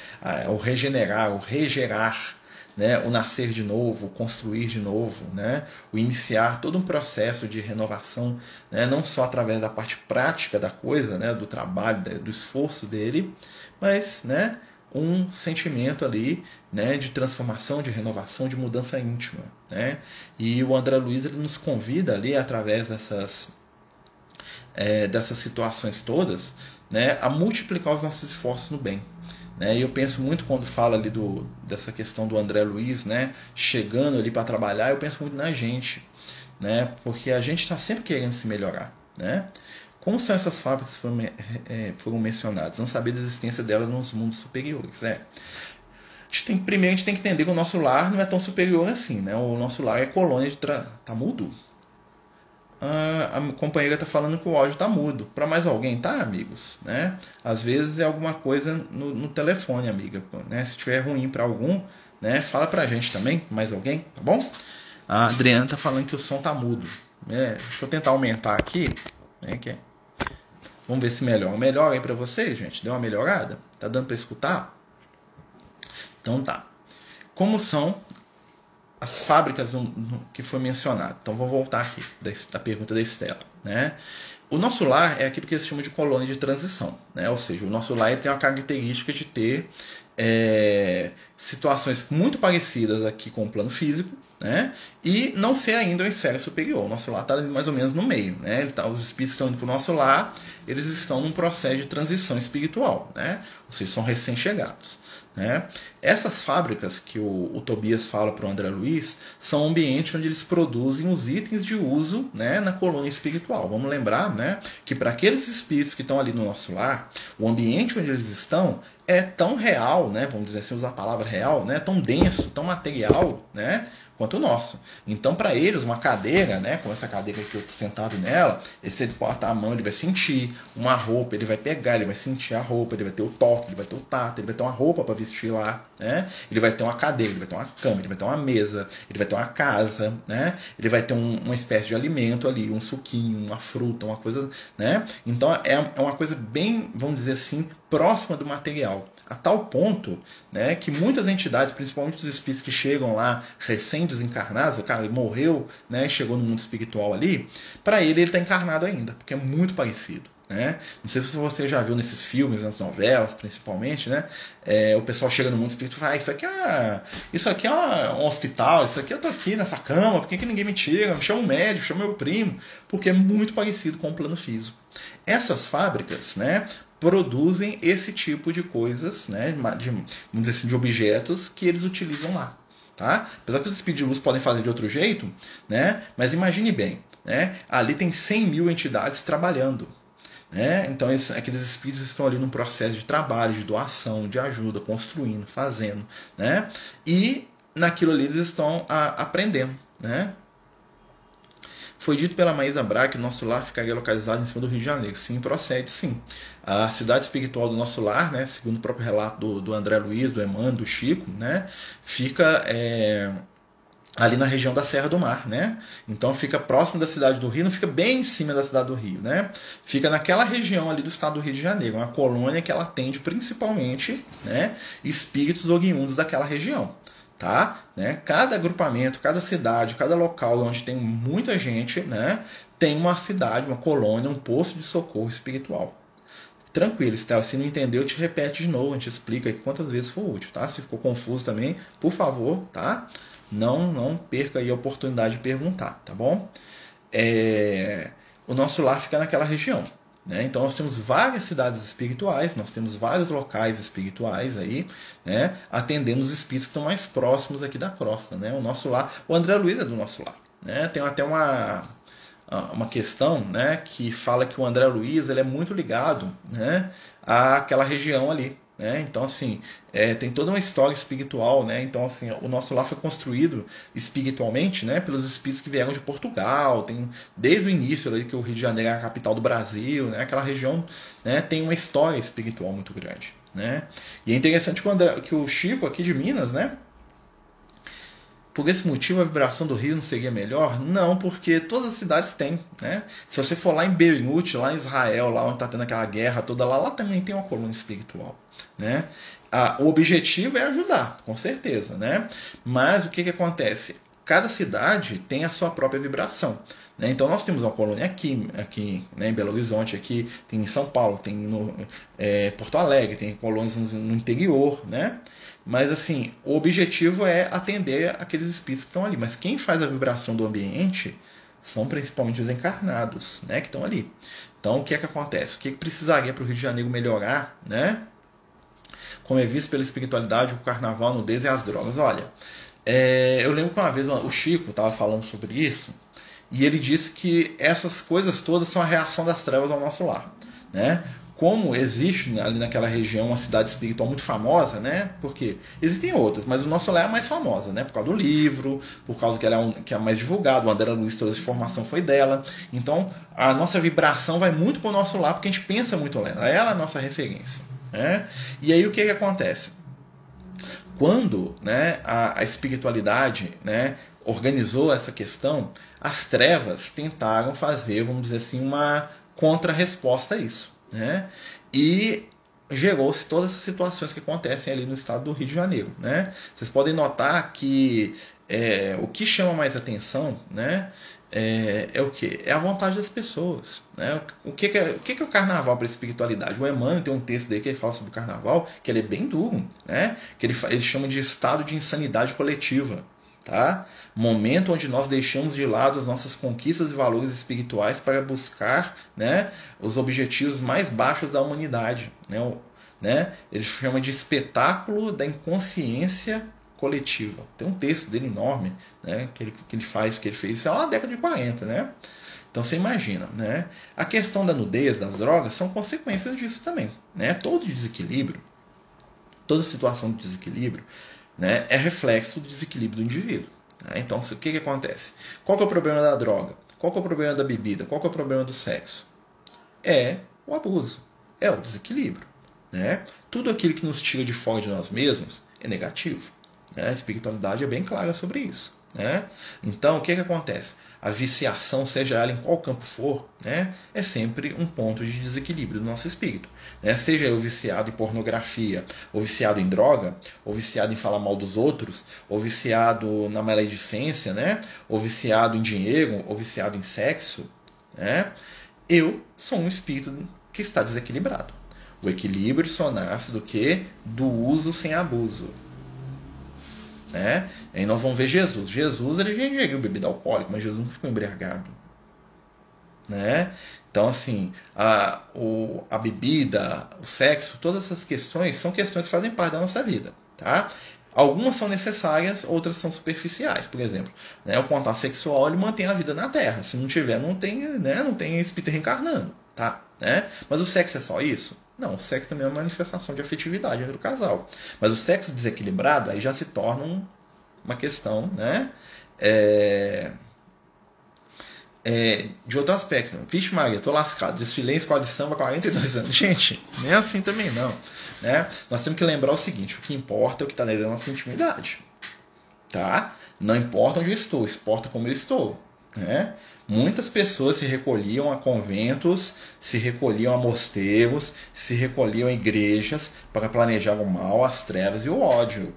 O regenerar, o regerar, né? O nascer de novo, o construir de novo, né? O iniciar todo um processo de renovação, né? Não só através da parte prática da coisa, né? Do trabalho, do esforço dele, mas, né? Um sentimento ali né, de transformação, de renovação, de mudança íntima. Né? E o André Luiz ele nos convida ali, através dessas é, dessas situações todas, né, a multiplicar os nossos esforços no bem. Né? E eu penso muito quando falo ali do, dessa questão do André Luiz, né, chegando ali para trabalhar, eu penso muito na gente, né, porque a gente está sempre querendo se melhorar. Né? Como são essas fábricas que foram, é, foram mencionadas? Não saber da existência delas nos mundos superiores. É. Tem, primeiro a gente tem que entender que o nosso lar não é tão superior assim. Né? O nosso lar é colônia de. Tra... Tá mudo? a companheira está falando que o áudio está mudo. Para mais alguém, tá, amigos? Né? Às vezes é alguma coisa no, no telefone, amiga. Né? Se tiver ruim para algum, né? fala para a gente também, mais alguém, tá bom? A Adriana está falando que o som tá mudo. É, deixa eu tentar aumentar aqui. Né, que é. Vamos ver se melhora. Melhora aí para vocês, gente? Deu uma melhorada? Tá dando para escutar? Então tá. Como são as fábricas no, no, que foi mencionado. Então vou voltar aqui da, pergunta da Estela. Né? O nosso lar é aquilo que eles chamam de colônia de transição. Né? Ou seja, o nosso lar tem uma característica de ter é, situações muito parecidas aqui com o plano físico, né? E não ser ainda uma esfera superior. O nosso lar está mais ou menos no meio, né? Tá, os espíritos estão indo para o nosso lar, eles estão num processo de transição espiritual, né? Ou seja, são recém-chegados. Né? Essas fábricas que o, o Tobias fala para o André Luiz são ambientes onde eles produzem os itens de uso né, na colônia espiritual. Vamos lembrar né, que para aqueles espíritos que estão ali no nosso lar, o ambiente onde eles estão é tão real, né, vamos dizer assim, usar a palavra real, né, tão denso, tão material, né, quanto o nosso. Então, para eles, uma cadeira, né, como essa cadeira que eu estou sentado nela, se ele botar a mão, ele vai sentir. Uma roupa, ele vai pegar, ele vai sentir a roupa, ele vai ter o toque, ele vai ter o tato, ele vai ter uma roupa para vestir lá, né? Ele vai ter uma cadeira, ele vai ter uma cama, ele vai ter uma mesa, ele vai ter uma casa, né? Ele vai ter um, uma espécie de alimento ali, um suquinho, uma fruta, uma coisa, né? Então, é, é uma coisa bem, vamos dizer assim, próxima do material a tal ponto né, que muitas entidades, principalmente os espíritos que chegam lá recém-desencarnados, o cara morreu, né, chegou no mundo espiritual ali, para ele ele está encarnado ainda, porque é muito parecido. Né? Não sei se você já viu nesses filmes, nas novelas, principalmente, né? É, o pessoal chega no mundo espiritual e fala: ah, isso aqui é, isso aqui é um hospital, isso aqui eu tô aqui nessa cama, por que, que ninguém me tira? Me chama um médico, chama meu primo, porque é muito parecido com o plano físico. Essas fábricas, né, produzem esse tipo de coisas, né, de, vamos dizer assim, de objetos que eles utilizam lá. Tá? Apesar que os de luz podem fazer de outro jeito, né? mas imagine bem, né? ali tem 100 mil entidades trabalhando. Né? Então, esses, aqueles espíritos estão ali num processo de trabalho, de doação, de ajuda, construindo, fazendo. Né? E naquilo ali eles estão a, aprendendo. Né? Foi dito pela Maísa Braga que nosso lar ficaria localizado em cima do Rio de Janeiro. Sim, procede, sim. A cidade espiritual do nosso lar, né, segundo o próprio relato do, do André Luiz, do Emmanuel, do Chico, né, fica é, ali na região da Serra do Mar, né? Então fica próximo da cidade do Rio, não fica bem em cima da cidade do Rio, né? Fica naquela região ali do estado do Rio de Janeiro, uma colônia que ela atende principalmente, né, espíritos oriundos daquela região tá? Né? Cada agrupamento, cada cidade, cada local onde tem muita gente, né, tem uma cidade, uma colônia, um posto de socorro espiritual. Tranquilo, se não entendeu, te repete de novo, a gente explica aqui quantas vezes for útil, tá? Se ficou confuso também, por favor, tá? Não, não perca aí a oportunidade de perguntar, tá bom? É... O nosso lar fica naquela região, né? Então nós temos várias cidades espirituais, nós temos vários locais espirituais aí, né? atendendo os espíritos que estão mais próximos aqui da crosta. Né? O nosso lar, o André Luiz é do nosso lar. Né? Tem até uma, uma questão né? que fala que o André Luiz ele é muito ligado né? àquela região ali. Né? Então, assim, é, tem toda uma história espiritual, né? Então, assim, o nosso lar foi construído espiritualmente, né? Pelos espíritos que vieram de Portugal, tem desde o início ali que o Rio de Janeiro é a capital do Brasil, né? Aquela região, né? Tem uma história espiritual muito grande, né? E é interessante que o, André, que o Chico aqui de Minas, né? Por esse motivo a vibração do rio não seria melhor? Não, porque todas as cidades têm. Né? Se você for lá em Beirut, lá em Israel, lá onde está tendo aquela guerra toda lá, lá também tem uma coluna espiritual. Né? o objetivo é ajudar, com certeza. Né? Mas o que, que acontece? Cada cidade tem a sua própria vibração. Né? Então nós temos uma colônia aqui, aqui né, em Belo Horizonte, aqui tem em São Paulo, tem no é, Porto Alegre, tem colônias no interior, né? Mas assim, o objetivo é atender aqueles espíritos que estão ali. Mas quem faz a vibração do ambiente são principalmente os encarnados, né, que estão ali. Então, o que é que acontece? O que, é que precisaria para o Rio de Janeiro melhorar, né? Como é visto pela espiritualidade, o carnaval, a nudez e as drogas. Olha, é, eu lembro que uma vez o Chico estava falando sobre isso e ele disse que essas coisas todas são a reação das trevas ao nosso lar, né? Como existe ali naquela região uma cidade espiritual muito famosa, né? Porque existem outras, mas o nosso lá é a mais famosa, né? Por causa do livro, por causa que ela é, um, que é a mais divulgada, o André Luiz, toda essa informação foi dela. Então, a nossa vibração vai muito para o nosso lá, porque a gente pensa muito nela. Ela é a nossa referência. Né? E aí o que, que acontece? Quando né, a, a espiritualidade né, organizou essa questão, as trevas tentaram fazer, vamos dizer assim, uma contra-resposta a isso. Né? E gerou-se todas as situações que acontecem ali no estado do Rio de Janeiro. Né? Vocês podem notar que é, o que chama mais atenção né, é, é, o que? É a vontade das pessoas. Né? O, que, que, é, o que, que é o carnaval para a espiritualidade? O Emmanuel tem um texto dele que ele fala sobre o carnaval, que ele é bem duro, né? que ele, ele chama de estado de insanidade coletiva tá? Momento onde nós deixamos de lado as nossas conquistas e valores espirituais para buscar, né, os objetivos mais baixos da humanidade, né? O, né? Ele chama de espetáculo da inconsciência coletiva. Tem um texto dele enorme, né, que ele, que ele faz, que ele fez isso é lá na década de 40, né? Então você imagina, né? A questão da nudez, das drogas, são consequências disso também, né? Todo desequilíbrio, toda situação de desequilíbrio, né, é reflexo do desequilíbrio do indivíduo. Né? Então, o que, que acontece? Qual que é o problema da droga? Qual que é o problema da bebida? Qual que é o problema do sexo? É o abuso, é o desequilíbrio. Né? Tudo aquilo que nos tira de fora de nós mesmos é negativo. Né? A espiritualidade é bem clara sobre isso. Né? Então, o que, que acontece? A viciação, seja ela em qual campo for, né, é sempre um ponto de desequilíbrio do nosso espírito. Né? Seja eu viciado em pornografia, ou viciado em droga, ou viciado em falar mal dos outros, ou viciado na maledicência, né? ou viciado em dinheiro, ou viciado em sexo, né? eu sou um espírito que está desequilibrado. O equilíbrio só nasce do que? Do uso sem abuso. Né? E aí nós vamos ver Jesus. Jesus ele já ingeriu bebida alcoólica, mas Jesus não ficou embriagado. né? Então, assim, a, o, a bebida, o sexo, todas essas questões são questões que fazem parte da nossa vida, tá? Algumas são necessárias, outras são superficiais. Por exemplo, né, o contato sexual ele mantém a vida na Terra. Se não tiver, não tem, né, não tem espírito reencarnando, tá? Né? Mas o sexo é só isso? Não, o sexo também é uma manifestação de afetividade entre o casal. Mas o sexo desequilibrado aí já se torna uma questão, né? É é, de outro aspecto. Vixe Maria, tô lascado. Desfilei em escola de samba há 42 anos. Gente, nem assim também não. Né? Nós temos que lembrar o seguinte: o que importa é o que está dentro da nossa intimidade. Tá? Não importa onde eu estou, importa como eu estou. Né? Muitas pessoas se recolhiam a conventos, se recolhiam a mosteiros, se recolhiam a igrejas para planejar o mal, as trevas e o ódio.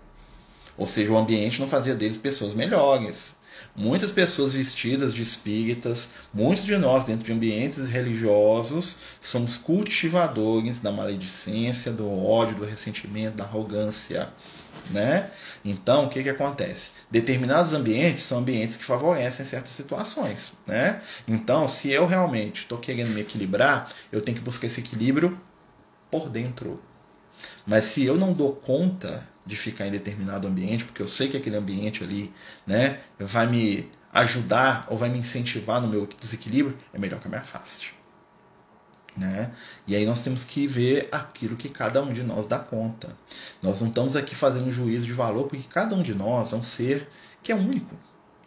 Ou seja, o ambiente não fazia deles pessoas melhores. Muitas pessoas vestidas de espíritas, muitos de nós dentro de ambientes religiosos, somos cultivadores da maledicência, do ódio, do ressentimento, da arrogância. Né? Então, o que, que acontece? Determinados ambientes são ambientes que favorecem certas situações. Né? Então, se eu realmente estou querendo me equilibrar, eu tenho que buscar esse equilíbrio por dentro. Mas se eu não dou conta de ficar em determinado ambiente, porque eu sei que aquele ambiente ali né, vai me ajudar ou vai me incentivar no meu desequilíbrio, é melhor que eu me afaste. Né? E aí nós temos que ver aquilo que cada um de nós dá conta. Nós não estamos aqui fazendo juízo de valor, porque cada um de nós é um ser que é único.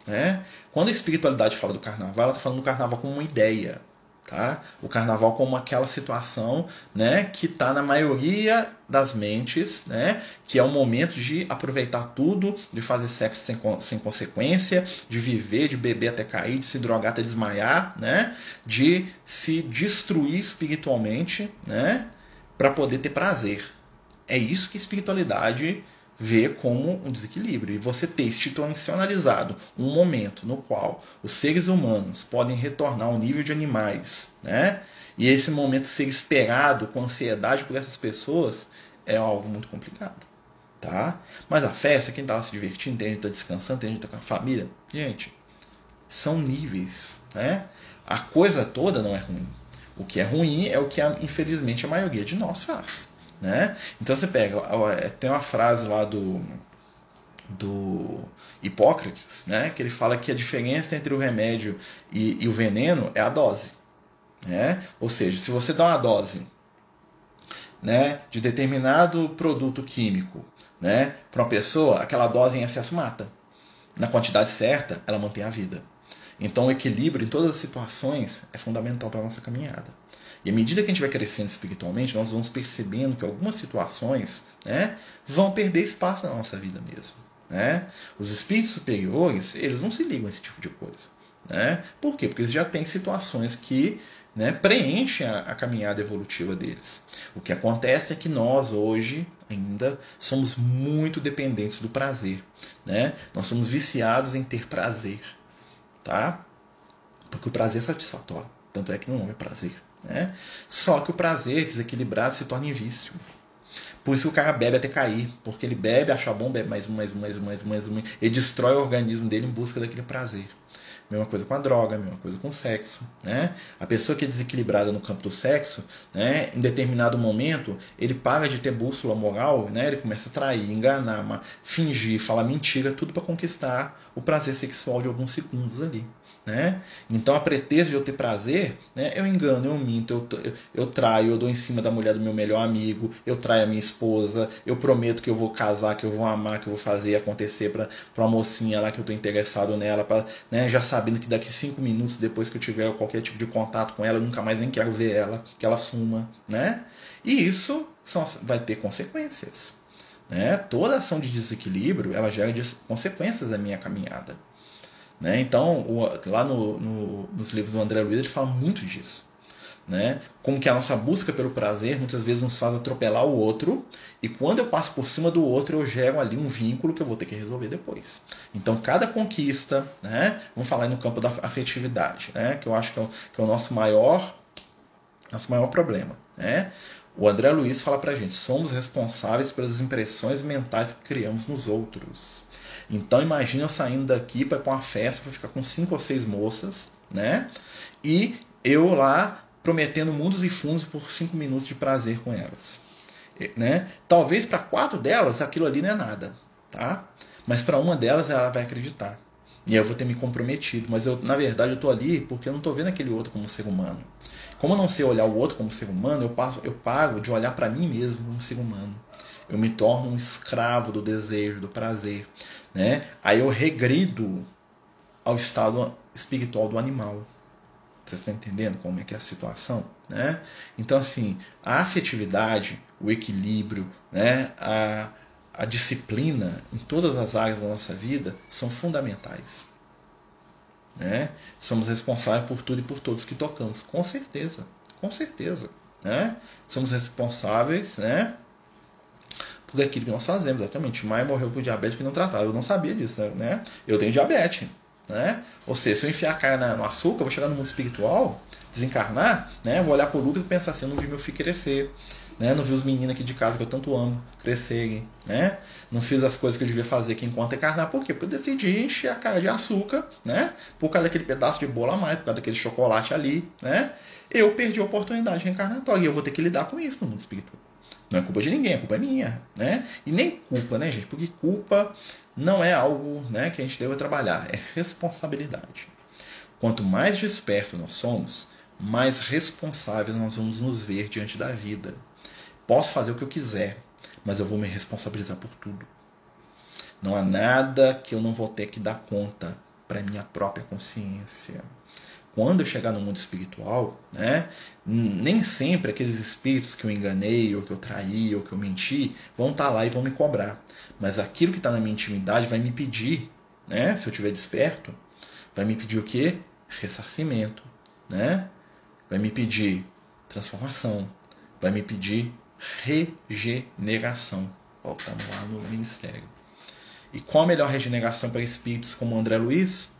Né? Quando a espiritualidade fala do carnaval, ela está falando do carnaval como uma ideia. Tá? O carnaval como aquela situação né, que está na maioria das mentes, né, que é o momento de aproveitar tudo, de fazer sexo sem, sem consequência, de viver, de beber até cair, de se drogar até desmaiar, né, de se destruir espiritualmente né, para poder ter prazer. É isso que espiritualidade vê como um desequilíbrio. E você ter institucionalizado um momento no qual os seres humanos podem retornar ao nível de animais, né? E esse momento ser esperado com ansiedade por essas pessoas é algo muito complicado, tá? Mas a festa, quem lá se divertindo, tem gente está descansando, tem gente está com a família, gente, são níveis, né? A coisa toda não é ruim. O que é ruim é o que, infelizmente, a maioria de nós faz. Né? Então você pega, é, tem uma frase lá do, do Hipócrates, né? que ele fala que a diferença entre o remédio e, e o veneno é a dose. Né? Ou seja, se você dá uma dose né, de determinado produto químico né, para uma pessoa, aquela dose em excesso mata. Na quantidade certa, ela mantém a vida. Então, o equilíbrio em todas as situações é fundamental para a nossa caminhada. E à medida que a gente vai crescendo espiritualmente, nós vamos percebendo que algumas situações né, vão perder espaço na nossa vida mesmo. Né? Os espíritos superiores, eles não se ligam a esse tipo de coisa. Né? Por quê? Porque eles já têm situações que né, preenchem a, a caminhada evolutiva deles. O que acontece é que nós hoje ainda somos muito dependentes do prazer. Né? Nós somos viciados em ter prazer. Tá? Porque o prazer é satisfatório. Tanto é que não é prazer. Né? Só que o prazer desequilibrado se torna em vício. Por isso que o cara bebe até cair, porque ele bebe, acha bom, bebe mais mais mais mais mais um, e destrói o organismo dele em busca daquele prazer. Mesma coisa com a droga, mesma coisa com o sexo. Né? A pessoa que é desequilibrada no campo do sexo, né, em determinado momento, ele para de ter bússola moral, né, ele começa a trair, enganar, fingir, falar mentira, tudo para conquistar o prazer sexual de alguns segundos ali. Né? Então, a pretexto de eu ter prazer, né, eu engano, eu minto, eu, eu traio, eu dou em cima da mulher do meu melhor amigo, eu traio a minha esposa, eu prometo que eu vou casar, que eu vou amar, que eu vou fazer acontecer para uma mocinha lá que eu estou interessado nela, pra, né, já sabendo que daqui cinco minutos depois que eu tiver qualquer tipo de contato com ela, eu nunca mais nem quero ver ela, que ela suma. Né? E isso são, vai ter consequências. Né? Toda ação de desequilíbrio ela gera consequências na minha caminhada. Né? Então, o, lá no, no, nos livros do André Luiz, ele fala muito disso. Né? Como que a nossa busca pelo prazer muitas vezes nos faz atropelar o outro, e quando eu passo por cima do outro, eu gero ali um vínculo que eu vou ter que resolver depois. Então, cada conquista, né? vamos falar no campo da afetividade, né? que eu acho que é o, que é o nosso maior nosso maior problema. Né? O André Luiz fala pra gente: somos responsáveis pelas impressões mentais que criamos nos outros. Então imagina eu saindo daqui para uma festa para ficar com cinco ou seis moças, né? E eu lá prometendo mundos e fundos por cinco minutos de prazer com elas. Né? Talvez para quatro delas aquilo ali não é nada, tá? Mas para uma delas ela vai acreditar. E eu vou ter me comprometido. Mas eu, na verdade, eu estou ali porque eu não estou vendo aquele outro como ser humano. Como eu não sei olhar o outro como ser humano, eu, passo, eu pago de olhar para mim mesmo como ser humano. Eu me torno um escravo do desejo, do prazer. Né? Aí eu regrido ao estado espiritual do animal. Vocês estão entendendo como é que é a situação? Né? Então, assim, a afetividade, o equilíbrio, né? a, a disciplina em todas as áreas da nossa vida são fundamentais. Né? Somos responsáveis por tudo e por todos que tocamos, com certeza, com certeza. Né? Somos responsáveis né, por aquilo que nós fazemos, exatamente. Maia morreu por diabetes que não tratava, eu não sabia disso, né? Eu tenho diabetes, né? Ou seja, se eu enfiar a cara no açúcar, eu vou chegar no mundo espiritual, desencarnar, né? Vou olhar para o Lucas e pensar assim, eu não vi meu filho crescer, né? Não vi os meninos aqui de casa que eu tanto amo crescerem, né? Não fiz as coisas que eu devia fazer aqui enquanto encarnar. Por quê? Porque eu decidi encher a cara de açúcar, né? Por causa daquele pedaço de bolo a mais, por causa daquele chocolate ali, né? Eu perdi a oportunidade reencarnatória e eu vou ter que lidar com isso no mundo espiritual. Não é culpa de ninguém, a culpa é minha, né? E nem culpa, né, gente? Porque culpa não é algo, né, que a gente deve trabalhar, é responsabilidade. Quanto mais desperto nós somos, mais responsáveis nós vamos nos ver diante da vida. Posso fazer o que eu quiser, mas eu vou me responsabilizar por tudo. Não há nada que eu não vou ter que dar conta para minha própria consciência. Quando eu chegar no mundo espiritual, né, nem sempre aqueles espíritos que eu enganei, ou que eu traí, ou que eu menti, vão estar tá lá e vão me cobrar. Mas aquilo que está na minha intimidade vai me pedir, né, se eu estiver desperto, vai me pedir o quê? Ressarcimento, né? Vai me pedir transformação, vai me pedir regeneração. Voltamos lá no ministério. E qual a melhor regeneração para espíritos como André Luiz?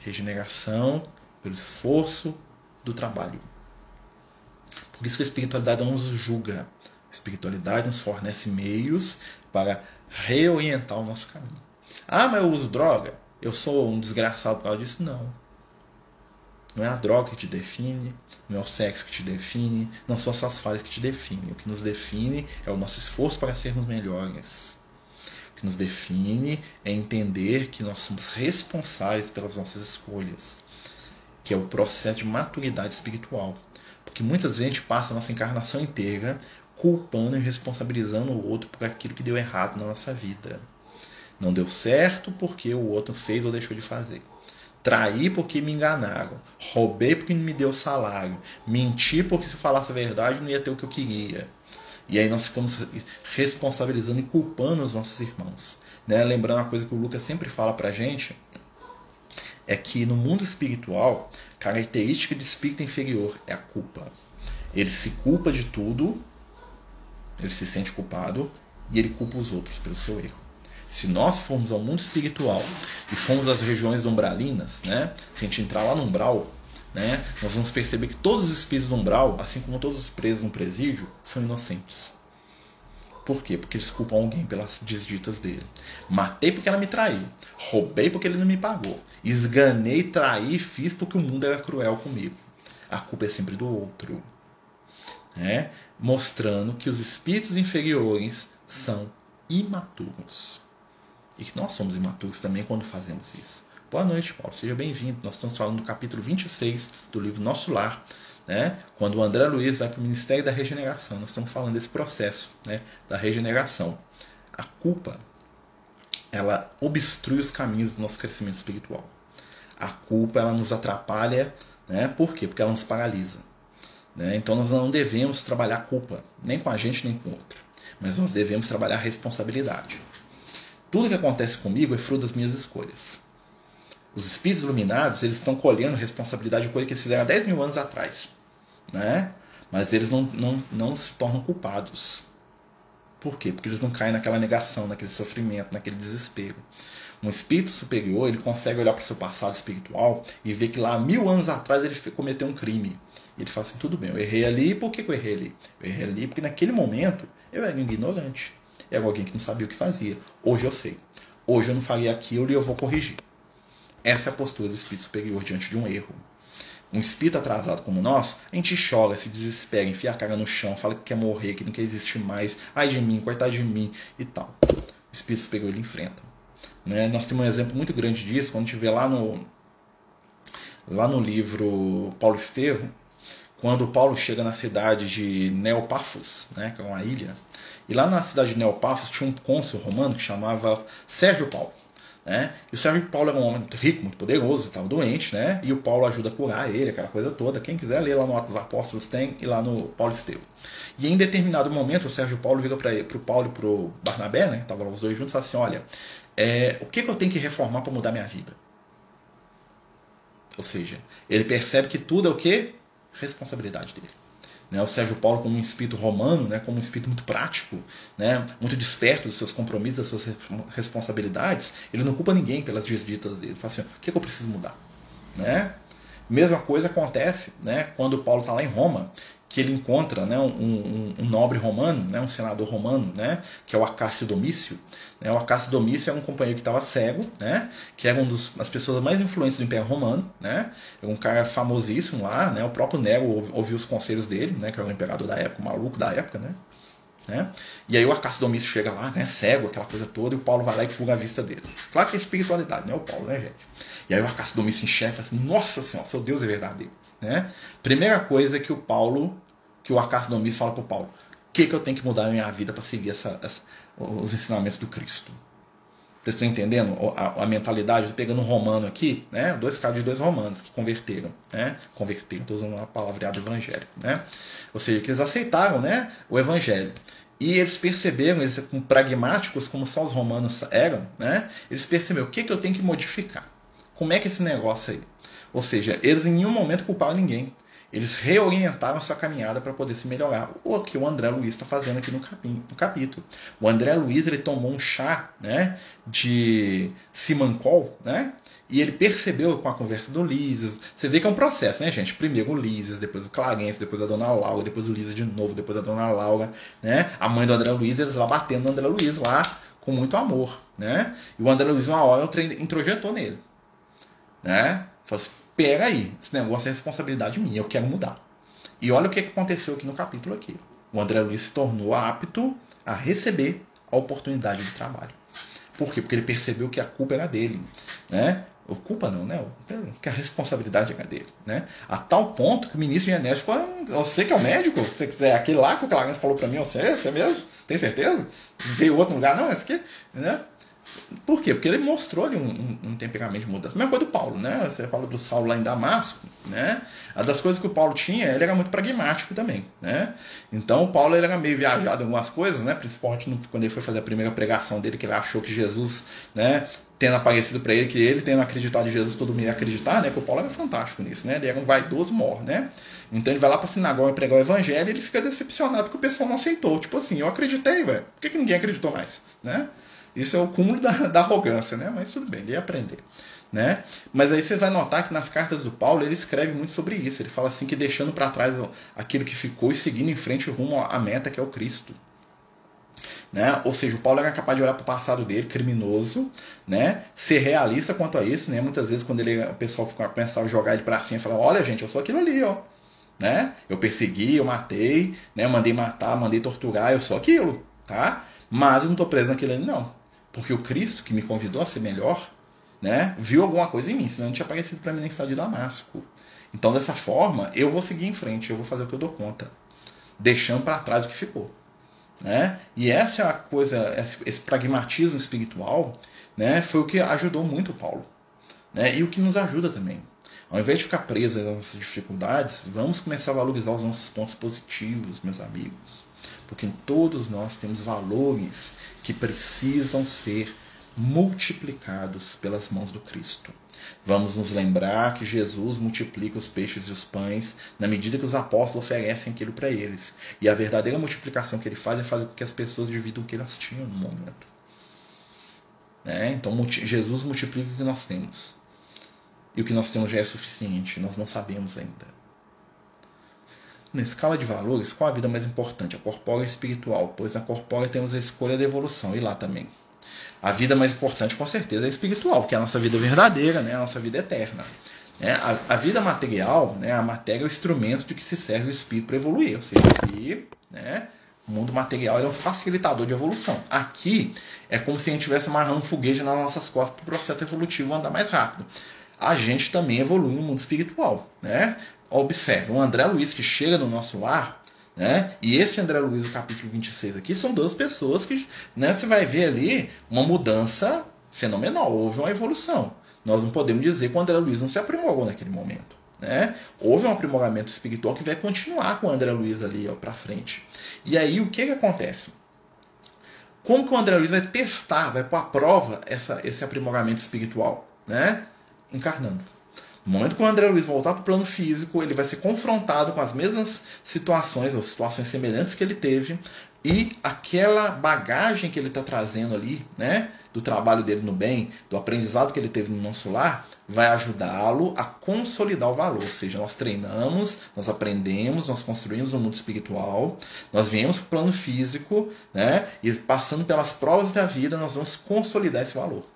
Regeneração pelo esforço do trabalho. Por isso que a espiritualidade não nos julga. A espiritualidade nos fornece meios para reorientar o nosso caminho. Ah, mas eu uso droga? Eu sou um desgraçado por causa disso? Não. Não é a droga que te define, não é o sexo que te define, não são as suas falhas que te definem. O que nos define é o nosso esforço para sermos melhores. O que nos define é entender que nós somos responsáveis pelas nossas escolhas, que é o processo de maturidade espiritual. Porque muitas vezes a gente passa a nossa encarnação inteira culpando e responsabilizando o outro por aquilo que deu errado na nossa vida. Não deu certo porque o outro fez ou deixou de fazer. Traí porque me enganaram. Roubei porque não me deu salário. Menti porque se falasse a verdade não ia ter o que eu queria. E aí nós ficamos responsabilizando e culpando os nossos irmãos. Né? Lembrando uma coisa que o Lucas sempre fala pra gente, é que no mundo espiritual, característica de espírito inferior é a culpa. Ele se culpa de tudo, ele se sente culpado e ele culpa os outros pelo seu erro. Se nós formos ao mundo espiritual e formos às regiões umbralinas, né? Se a gente entrar lá no umbral, né? Nós vamos perceber que todos os espíritos do umbral, assim como todos os presos no presídio, são inocentes. Por quê? Porque eles culpam alguém pelas desditas dele. Matei porque ela me traiu. Roubei porque ele não me pagou. Esganei, traí, fiz porque o mundo era cruel comigo. A culpa é sempre do outro. Né? Mostrando que os espíritos inferiores são imaturos e que nós somos imaturos também quando fazemos isso. Boa noite, Paulo. Seja bem-vindo. Nós estamos falando do capítulo 26 do livro Nosso Lar, né? quando o André Luiz vai para o Ministério da Regeneração. Nós estamos falando desse processo né? da regeneração. A culpa, ela obstrui os caminhos do nosso crescimento espiritual. A culpa, ela nos atrapalha. Né? Por quê? Porque ela nos paralisa. Né? Então nós não devemos trabalhar culpa, nem com a gente, nem com o outro. Mas nós devemos trabalhar responsabilidade. Tudo que acontece comigo é fruto das minhas escolhas. Os espíritos iluminados, eles estão colhendo responsabilidade de coisa que eles fizeram há 10 mil anos atrás. Né? Mas eles não, não, não se tornam culpados. Por quê? Porque eles não caem naquela negação, naquele sofrimento, naquele desespero. Um espírito superior, ele consegue olhar para o seu passado espiritual e ver que lá mil anos atrás ele cometeu um crime. E ele fala assim: tudo bem, eu errei ali, por que, que eu errei ali? Eu errei ali porque naquele momento eu era um ignorante era alguém que não sabia o que fazia. Hoje eu sei. Hoje eu não faria aquilo e eu vou corrigir. Essa é a postura do espírito superior diante de um erro. um espírito atrasado como nós, a gente chora, se desespera, enfia a cara no chão, fala que quer morrer, que não quer existir mais, ai de mim, coitado de mim e tal. O espírito superior ele enfrenta. Né? Nós temos um exemplo muito grande disso quando a gente vê lá no, lá no livro Paulo Estevam, quando Paulo chega na cidade de Neopafos, né, que é uma ilha, e lá na cidade de Neopafos tinha um cônsul romano que chamava Sérgio Paulo. Né? E o Sérgio Paulo era um homem rico, muito poderoso, estava doente, né? e o Paulo ajuda a curar ele, aquela coisa toda. Quem quiser ler lá no Atos dos Apóstolos tem, e lá no Paulo Esteu. E em determinado momento, o Sérgio Paulo vira para o Paulo e para o Barnabé, né? estavam os dois juntos, e fala assim: Olha, é, o que, que eu tenho que reformar para mudar minha vida? Ou seja, ele percebe que tudo é o que? Responsabilidade dele. Né, o Sérgio Paulo como um espírito romano, né, como um espírito muito prático, né, muito desperto dos seus compromissos, das suas responsabilidades, ele não culpa ninguém pelas desditas dele. Ele fala assim, o que, é que eu preciso mudar? Né? Mesma coisa acontece né, quando Paulo está lá em Roma que ele encontra né, um, um, um, nobre romano, né, um senador romano, né, que é o Acácio Domício. Né, o Acácio Domício é um companheiro que estava cego, né, que era uma das pessoas mais influentes do Império Romano. Né, era um cara famosíssimo lá. Né, o próprio Nero ouviu os conselhos dele, né, que era o imperador da época, o maluco da época. Né, né? E aí o Acácio Domício chega lá, né, cego, aquela coisa toda, e o Paulo vai lá e pula a vista dele. Claro que é espiritualidade, né, o Paulo, né, gente? E aí o Acácio Domício enxerga assim, nossa senhora, seu Deus é verdadeiro. Né? Primeira coisa que o Paulo, que o Acácio Domis fala para Paulo: o que, que eu tenho que mudar na minha vida para seguir essa, essa, os ensinamentos do Cristo? Vocês estão entendendo a, a mentalidade? Pegando um romano aqui, né? dois casos de dois romanos que converteram. Né? Converteram, estou usando uma palavreada evangélica. Né? Ou seja, que eles aceitaram né? o evangelho. E eles perceberam, eles como pragmáticos, como só os romanos eram, né? eles perceberam o que, que eu tenho que modificar. Como é que é esse negócio aí? Ou seja, eles em nenhum momento culparam ninguém. Eles reorientaram sua caminhada para poder se melhorar. O que o André Luiz está fazendo aqui no, capítulo. O André Luiz ele tomou um chá né, de Simancol, né? E ele percebeu com a conversa do Lises. Você vê que é um processo, né, gente? Primeiro o Lises, depois o Clarence, depois a Dona Laura, depois o Lises de novo, depois a Dona Laura, né? A mãe do André Luiz, eles lá batendo no André Luiz lá com muito amor, né? E o André Luiz, uma hora, introjetou nele, né? Falou assim, pera aí, esse negócio é responsabilidade minha, eu quero mudar. E olha o que aconteceu aqui no capítulo aqui. O André Luiz se tornou apto a receber a oportunidade de trabalho. Por quê? Porque ele percebeu que a culpa era dele, né? O culpa não, né? Que a responsabilidade era dele, né? A tal ponto que o ministro Genésio ficou, você que é o médico, você quiser aquele lá que o Clarence falou para mim, você, você mesmo? Tem certeza? Veio outro lugar? Não, esse aqui, né? Por quê? Porque ele mostrou ali um, um, um temperamento de mudança. Mesma coisa do Paulo, né? Você fala do Saulo lá em Damasco, né? A das coisas que o Paulo tinha, ele era muito pragmático também, né? Então o Paulo ele era meio viajado em algumas coisas, né? Principalmente quando ele foi fazer a primeira pregação dele, que ele achou que Jesus, né? Tendo aparecido para ele, que ele tendo acreditado em Jesus, todo mundo ia acreditar, né? Porque o Paulo era fantástico nisso, né? Ele era um vaidoso mor, né? Então ele vai lá para a sinagoga pregar o evangelho e ele fica decepcionado porque o pessoal não aceitou. Tipo assim, eu acreditei, velho. Por que, que ninguém acreditou mais, né? Isso é o cúmulo da, da arrogância, né? Mas tudo bem, ele ia aprender. Né? Mas aí você vai notar que nas cartas do Paulo ele escreve muito sobre isso. Ele fala assim que deixando para trás aquilo que ficou e seguindo em frente rumo à meta que é o Cristo. Né? Ou seja, o Paulo era capaz de olhar para o passado dele, criminoso, né? ser realista quanto a isso. Né? Muitas vezes, quando ele, o pessoal começava a jogar ele para cima, falava: Olha, gente, eu sou aquilo ali, ó. Né? Eu persegui, eu matei, né? eu mandei matar, mandei torturar, eu sou aquilo. Tá? Mas eu não estou preso naquilo ali, não. Porque o Cristo que me convidou a ser melhor, né, viu alguma coisa em mim, senão não tinha aparecido para mim na estado de Damasco. Então, dessa forma, eu vou seguir em frente, eu vou fazer o que eu dou conta, deixando para trás o que ficou. Né? E essa é a coisa, esse pragmatismo espiritual, né, foi o que ajudou muito o Paulo, né, e o que nos ajuda também. Ao invés de ficar preso às nossas dificuldades, vamos começar a valorizar os nossos pontos positivos, meus amigos porque todos nós temos valores que precisam ser multiplicados pelas mãos do Cristo. Vamos nos lembrar que Jesus multiplica os peixes e os pães na medida que os apóstolos oferecem aquilo para eles. E a verdadeira multiplicação que ele faz é fazer com que as pessoas dividam o que elas tinham no momento. Né? Então Jesus multiplica o que nós temos. E o que nós temos já é suficiente, nós não sabemos ainda. Na escala de valores, qual a vida mais importante? A corpórea a espiritual? Pois na corpórea temos a escolha da evolução, e lá também. A vida mais importante, com certeza, é a espiritual, porque é a nossa vida verdadeira, né? a nossa vida eterna. É, a, a, vida material, né, a matéria é o instrumento de que se serve o espírito para evoluir. Ou seja, aqui, né, o mundo material é um facilitador de evolução. Aqui é como se a gente estivesse amarrando um foguete nas nossas costas para o processo evolutivo andar mais rápido. A gente também evolui no mundo espiritual. Né? Observe, o André Luiz que chega no nosso lar, né? E esse André Luiz, do capítulo 26 aqui, são duas pessoas que né, você vai ver ali uma mudança fenomenal, houve uma evolução. Nós não podemos dizer que o André Luiz não se aprimorou naquele momento. Né? Houve um aprimoramento espiritual que vai continuar com o André Luiz ali para frente. E aí o que, que acontece? Como que o André Luiz vai testar, vai pôr à prova essa, esse aprimoramento espiritual? Né? Encarnando. No momento que o André Luiz voltar para o plano físico, ele vai ser confrontado com as mesmas situações ou situações semelhantes que ele teve e aquela bagagem que ele está trazendo ali, né, do trabalho dele no bem, do aprendizado que ele teve no nosso lar, vai ajudá-lo a consolidar o valor. Ou seja, nós treinamos, nós aprendemos, nós construímos um mundo espiritual, nós viemos para o plano físico, né, e passando pelas provas da vida, nós vamos consolidar esse valor.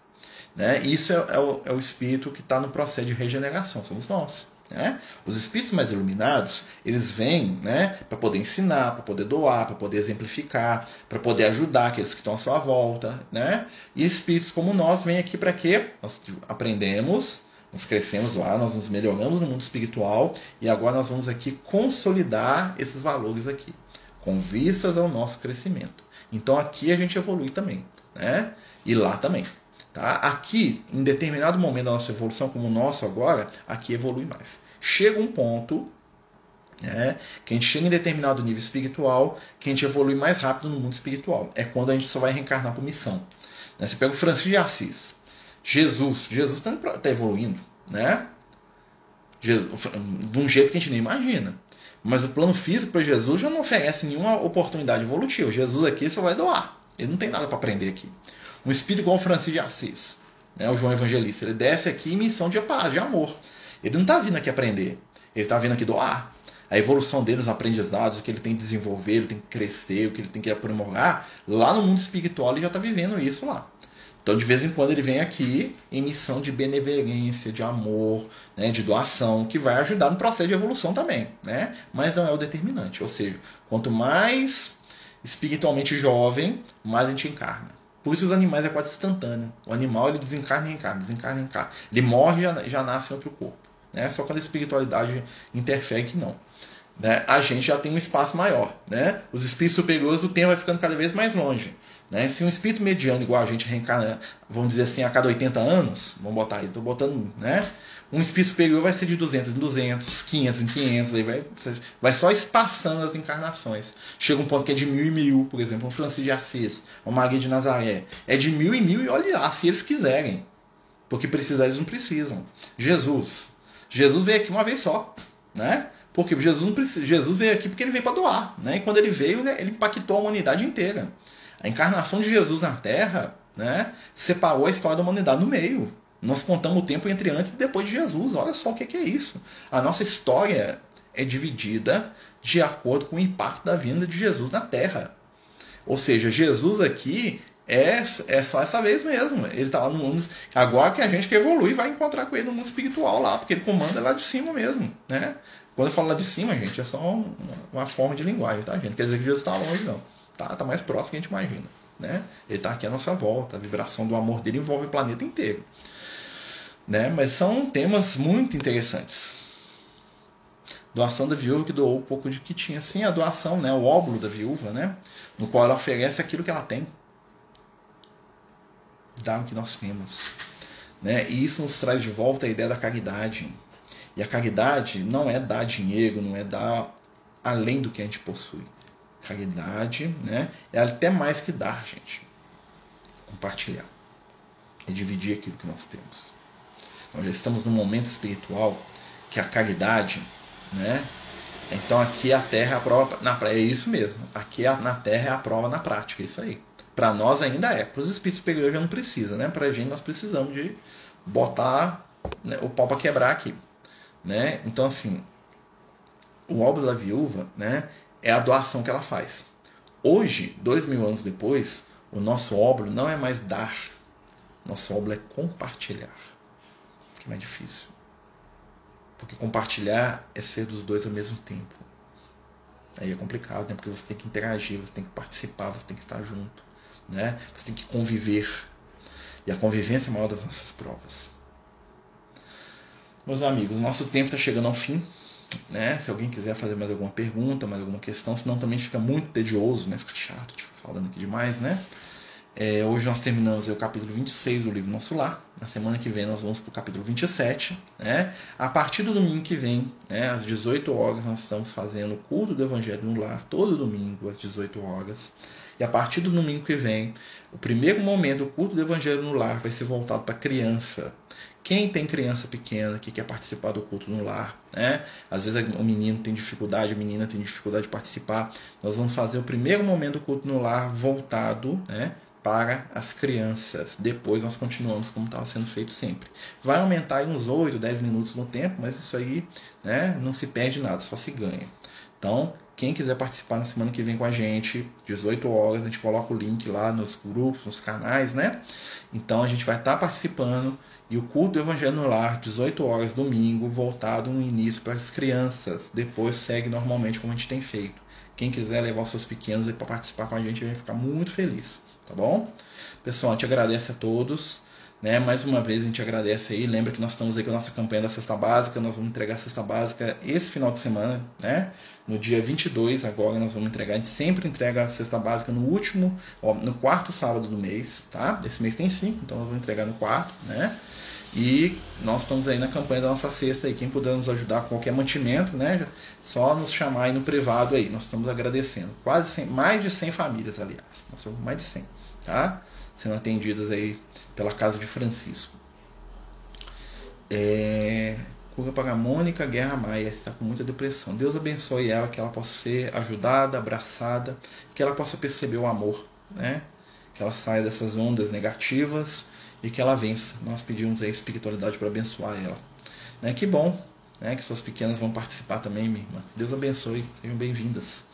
Né? Isso é, é, o, é o espírito que está no processo de regeneração, somos nós. Né? Os espíritos mais iluminados, eles vêm né, para poder ensinar, para poder doar, para poder exemplificar, para poder ajudar aqueles que estão à sua volta. Né? E espíritos como nós vêm aqui para quê? Nós aprendemos, nós crescemos lá, nós nos melhoramos no mundo espiritual e agora nós vamos aqui consolidar esses valores aqui, com vistas ao nosso crescimento. Então aqui a gente evolui também, né? E lá também. Tá? Aqui, em determinado momento da nossa evolução, como o nosso agora, aqui evolui mais. Chega um ponto né, que a gente chega em determinado nível espiritual que a gente evolui mais rápido no mundo espiritual. É quando a gente só vai reencarnar por missão. Né? Você pega o Francisco de Assis. Jesus, Jesus está tá evoluindo, né? Jesus, de um jeito que a gente nem imagina. Mas o plano físico para Jesus já não oferece nenhuma oportunidade evolutiva. Jesus aqui só vai doar. Ele não tem nada para aprender aqui. Um espírito igual o Francisco de Assis, né, o João Evangelista. Ele desce aqui em missão de paz, de amor. Ele não está vindo aqui aprender, ele está vindo aqui doar. A evolução dele, os aprendizados, o que ele tem que desenvolver, ele tem que crescer, o que ele tem que aprimorar, lá no mundo espiritual ele já está vivendo isso lá. Então, de vez em quando, ele vem aqui em missão de benevolência, de amor, né, de doação, que vai ajudar no processo de evolução também. Né? Mas não é o determinante. Ou seja, quanto mais espiritualmente jovem, mais a gente encarna. Por isso os animais é quase instantâneo. O animal ele desencarna e reencarna, desencarna e reencarna. Ele morre e já, já nasce em outro corpo. Né? Só quando a espiritualidade interfere que não. Né? A gente já tem um espaço maior. Né? Os espíritos superiores, o tempo vai ficando cada vez mais longe. Né? Se um espírito mediano igual a gente reencarna, vamos dizer assim, a cada 80 anos, vamos botar aí, estou botando, né? Um espírito superior vai ser de 200 em 200, 500 em 500, aí vai, vai só espaçando as encarnações. Chega um ponto que é de mil e mil, por exemplo, um Francisco de Assis, uma Maria de Nazaré. É de mil e mil e olhe lá, se eles quiserem. Porque precisar eles não precisam. Jesus. Jesus veio aqui uma vez só, né? Porque Jesus não precisa, Jesus veio aqui porque ele veio para doar, né? E quando ele veio, ele impactou a humanidade inteira. A encarnação de Jesus na Terra, né, separou a história da humanidade no meio. Nós contamos o tempo entre antes e depois de Jesus. Olha só o que é isso. A nossa história é dividida de acordo com o impacto da vinda de Jesus na Terra. Ou seja, Jesus aqui é, é só essa vez mesmo. Ele está lá no mundo. Agora que a gente que evolui vai encontrar com ele no mundo espiritual lá, porque ele comanda lá de cima mesmo. Né? Quando eu falo lá de cima, gente, é só uma, uma forma de linguagem, tá, gente? Quer dizer que Jesus está longe, não. Tá, tá mais próximo que a gente imagina. Né? Ele está aqui à nossa volta. A vibração do amor dele envolve o planeta inteiro né? Mas são temas muito interessantes. Doação da viúva que doou um pouco de que tinha. Sim, a doação, né? O óbolo da viúva, né? No qual ela oferece aquilo que ela tem. Dá o que nós temos. Né? E isso nos traz de volta a ideia da caridade. E a caridade não é dar dinheiro, não é dar além do que a gente possui. Caridade né? é até mais que dar, gente. Compartilhar. É dividir aquilo que nós temos. Nós já estamos num momento espiritual que a caridade, né? Então aqui a terra é a prova na é isso mesmo. Aqui na terra é a prova na prática, é isso aí. Para nós ainda é. Para os espíritos superiores já não precisa, né? Para a gente nós precisamos de botar né, o pau para quebrar aqui, né? Então assim, o óbvio da viúva, né? É a doação que ela faz. Hoje, dois mil anos depois, o nosso óbvio não é mais dar, nosso óbvio é compartilhar que é mais difícil. Porque compartilhar é ser dos dois ao mesmo tempo. Aí é complicado, né? Porque você tem que interagir, você tem que participar, você tem que estar junto, né? Você tem que conviver. E a convivência é a maior das nossas provas. Meus amigos, nosso tempo está chegando ao fim. Né? Se alguém quiser fazer mais alguma pergunta, mais alguma questão, senão também fica muito tedioso, né? Fica chato, tipo, falando aqui demais, né? É, hoje nós terminamos o capítulo 26 do livro Nosso Lar. Na semana que vem nós vamos para o capítulo 27. Né? A partir do domingo que vem, né, às 18 horas, nós estamos fazendo o culto do Evangelho no Lar, todo domingo, às 18 horas. E a partir do domingo que vem, o primeiro momento do culto do Evangelho no Lar vai ser voltado para criança. Quem tem criança pequena que quer participar do culto no lar, né? Às vezes o menino tem dificuldade, a menina tem dificuldade de participar. Nós vamos fazer o primeiro momento do culto no lar voltado, né? para as crianças. Depois nós continuamos como estava sendo feito sempre. Vai aumentar uns 8, 10 minutos no tempo, mas isso aí né, não se perde nada, só se ganha. Então, quem quiser participar na semana que vem com a gente, 18 horas, a gente coloca o link lá nos grupos, nos canais, né? Então a gente vai estar tá participando e o culto do Evangelho no Lar, 18 horas, domingo, voltado no início para as crianças. Depois segue normalmente como a gente tem feito. Quem quiser levar os seus pequenos para participar com a gente, vai ficar muito feliz, tá bom? Pessoal, a gente agradece a todos. Né? Mais uma vez a gente agradece aí. Lembra que nós estamos aí com a nossa campanha da cesta básica. Nós vamos entregar a cesta básica esse final de semana, né? No dia 22 agora nós vamos entregar. A gente sempre entrega a cesta básica no último, ó, no quarto sábado do mês, tá? Esse mês tem cinco, então nós vamos entregar no quarto, né? E nós estamos aí na campanha da nossa cesta aí. Quem puder nos ajudar com qualquer mantimento, né? Só nos chamar aí no privado aí. Nós estamos agradecendo. Quase 100, mais de 100 famílias, aliás. Nós somos mais de 100, tá? Sendo atendidas aí pela casa de Francisco. É, cura para a Mônica Guerra Maia, está com muita depressão. Deus abençoe ela, que ela possa ser ajudada, abraçada, que ela possa perceber o amor, né? que ela saia dessas ondas negativas e que ela vença. Nós pedimos a espiritualidade para abençoar ela. Né? Que bom né? que suas pequenas vão participar também, minha irmã. Deus abençoe, sejam bem-vindas.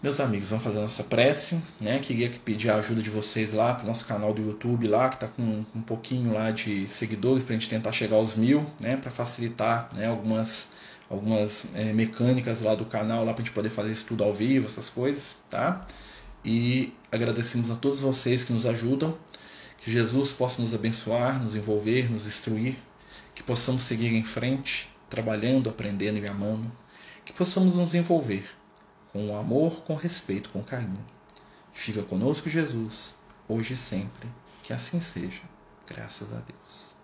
Meus amigos, vamos fazer a nossa prece, né? Queria pedir a ajuda de vocês lá para o nosso canal do YouTube lá, que está com um pouquinho lá de seguidores para a gente tentar chegar aos mil, né? Para facilitar né? algumas, algumas é, mecânicas lá do canal lá para a gente poder fazer isso tudo ao vivo, essas coisas, tá? E agradecemos a todos vocês que nos ajudam, que Jesus possa nos abençoar, nos envolver, nos instruir, que possamos seguir em frente, trabalhando, aprendendo e amando, que possamos nos envolver com amor, com respeito, com carinho. Fica conosco, Jesus, hoje e sempre. Que assim seja. Graças a Deus.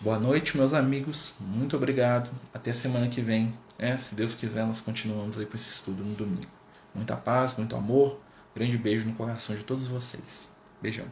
Boa noite, meus amigos. Muito obrigado. Até semana que vem. É, se Deus quiser, nós continuamos aí com esse estudo no domingo. Muita paz, muito amor. Grande beijo no coração de todos vocês. Beijão.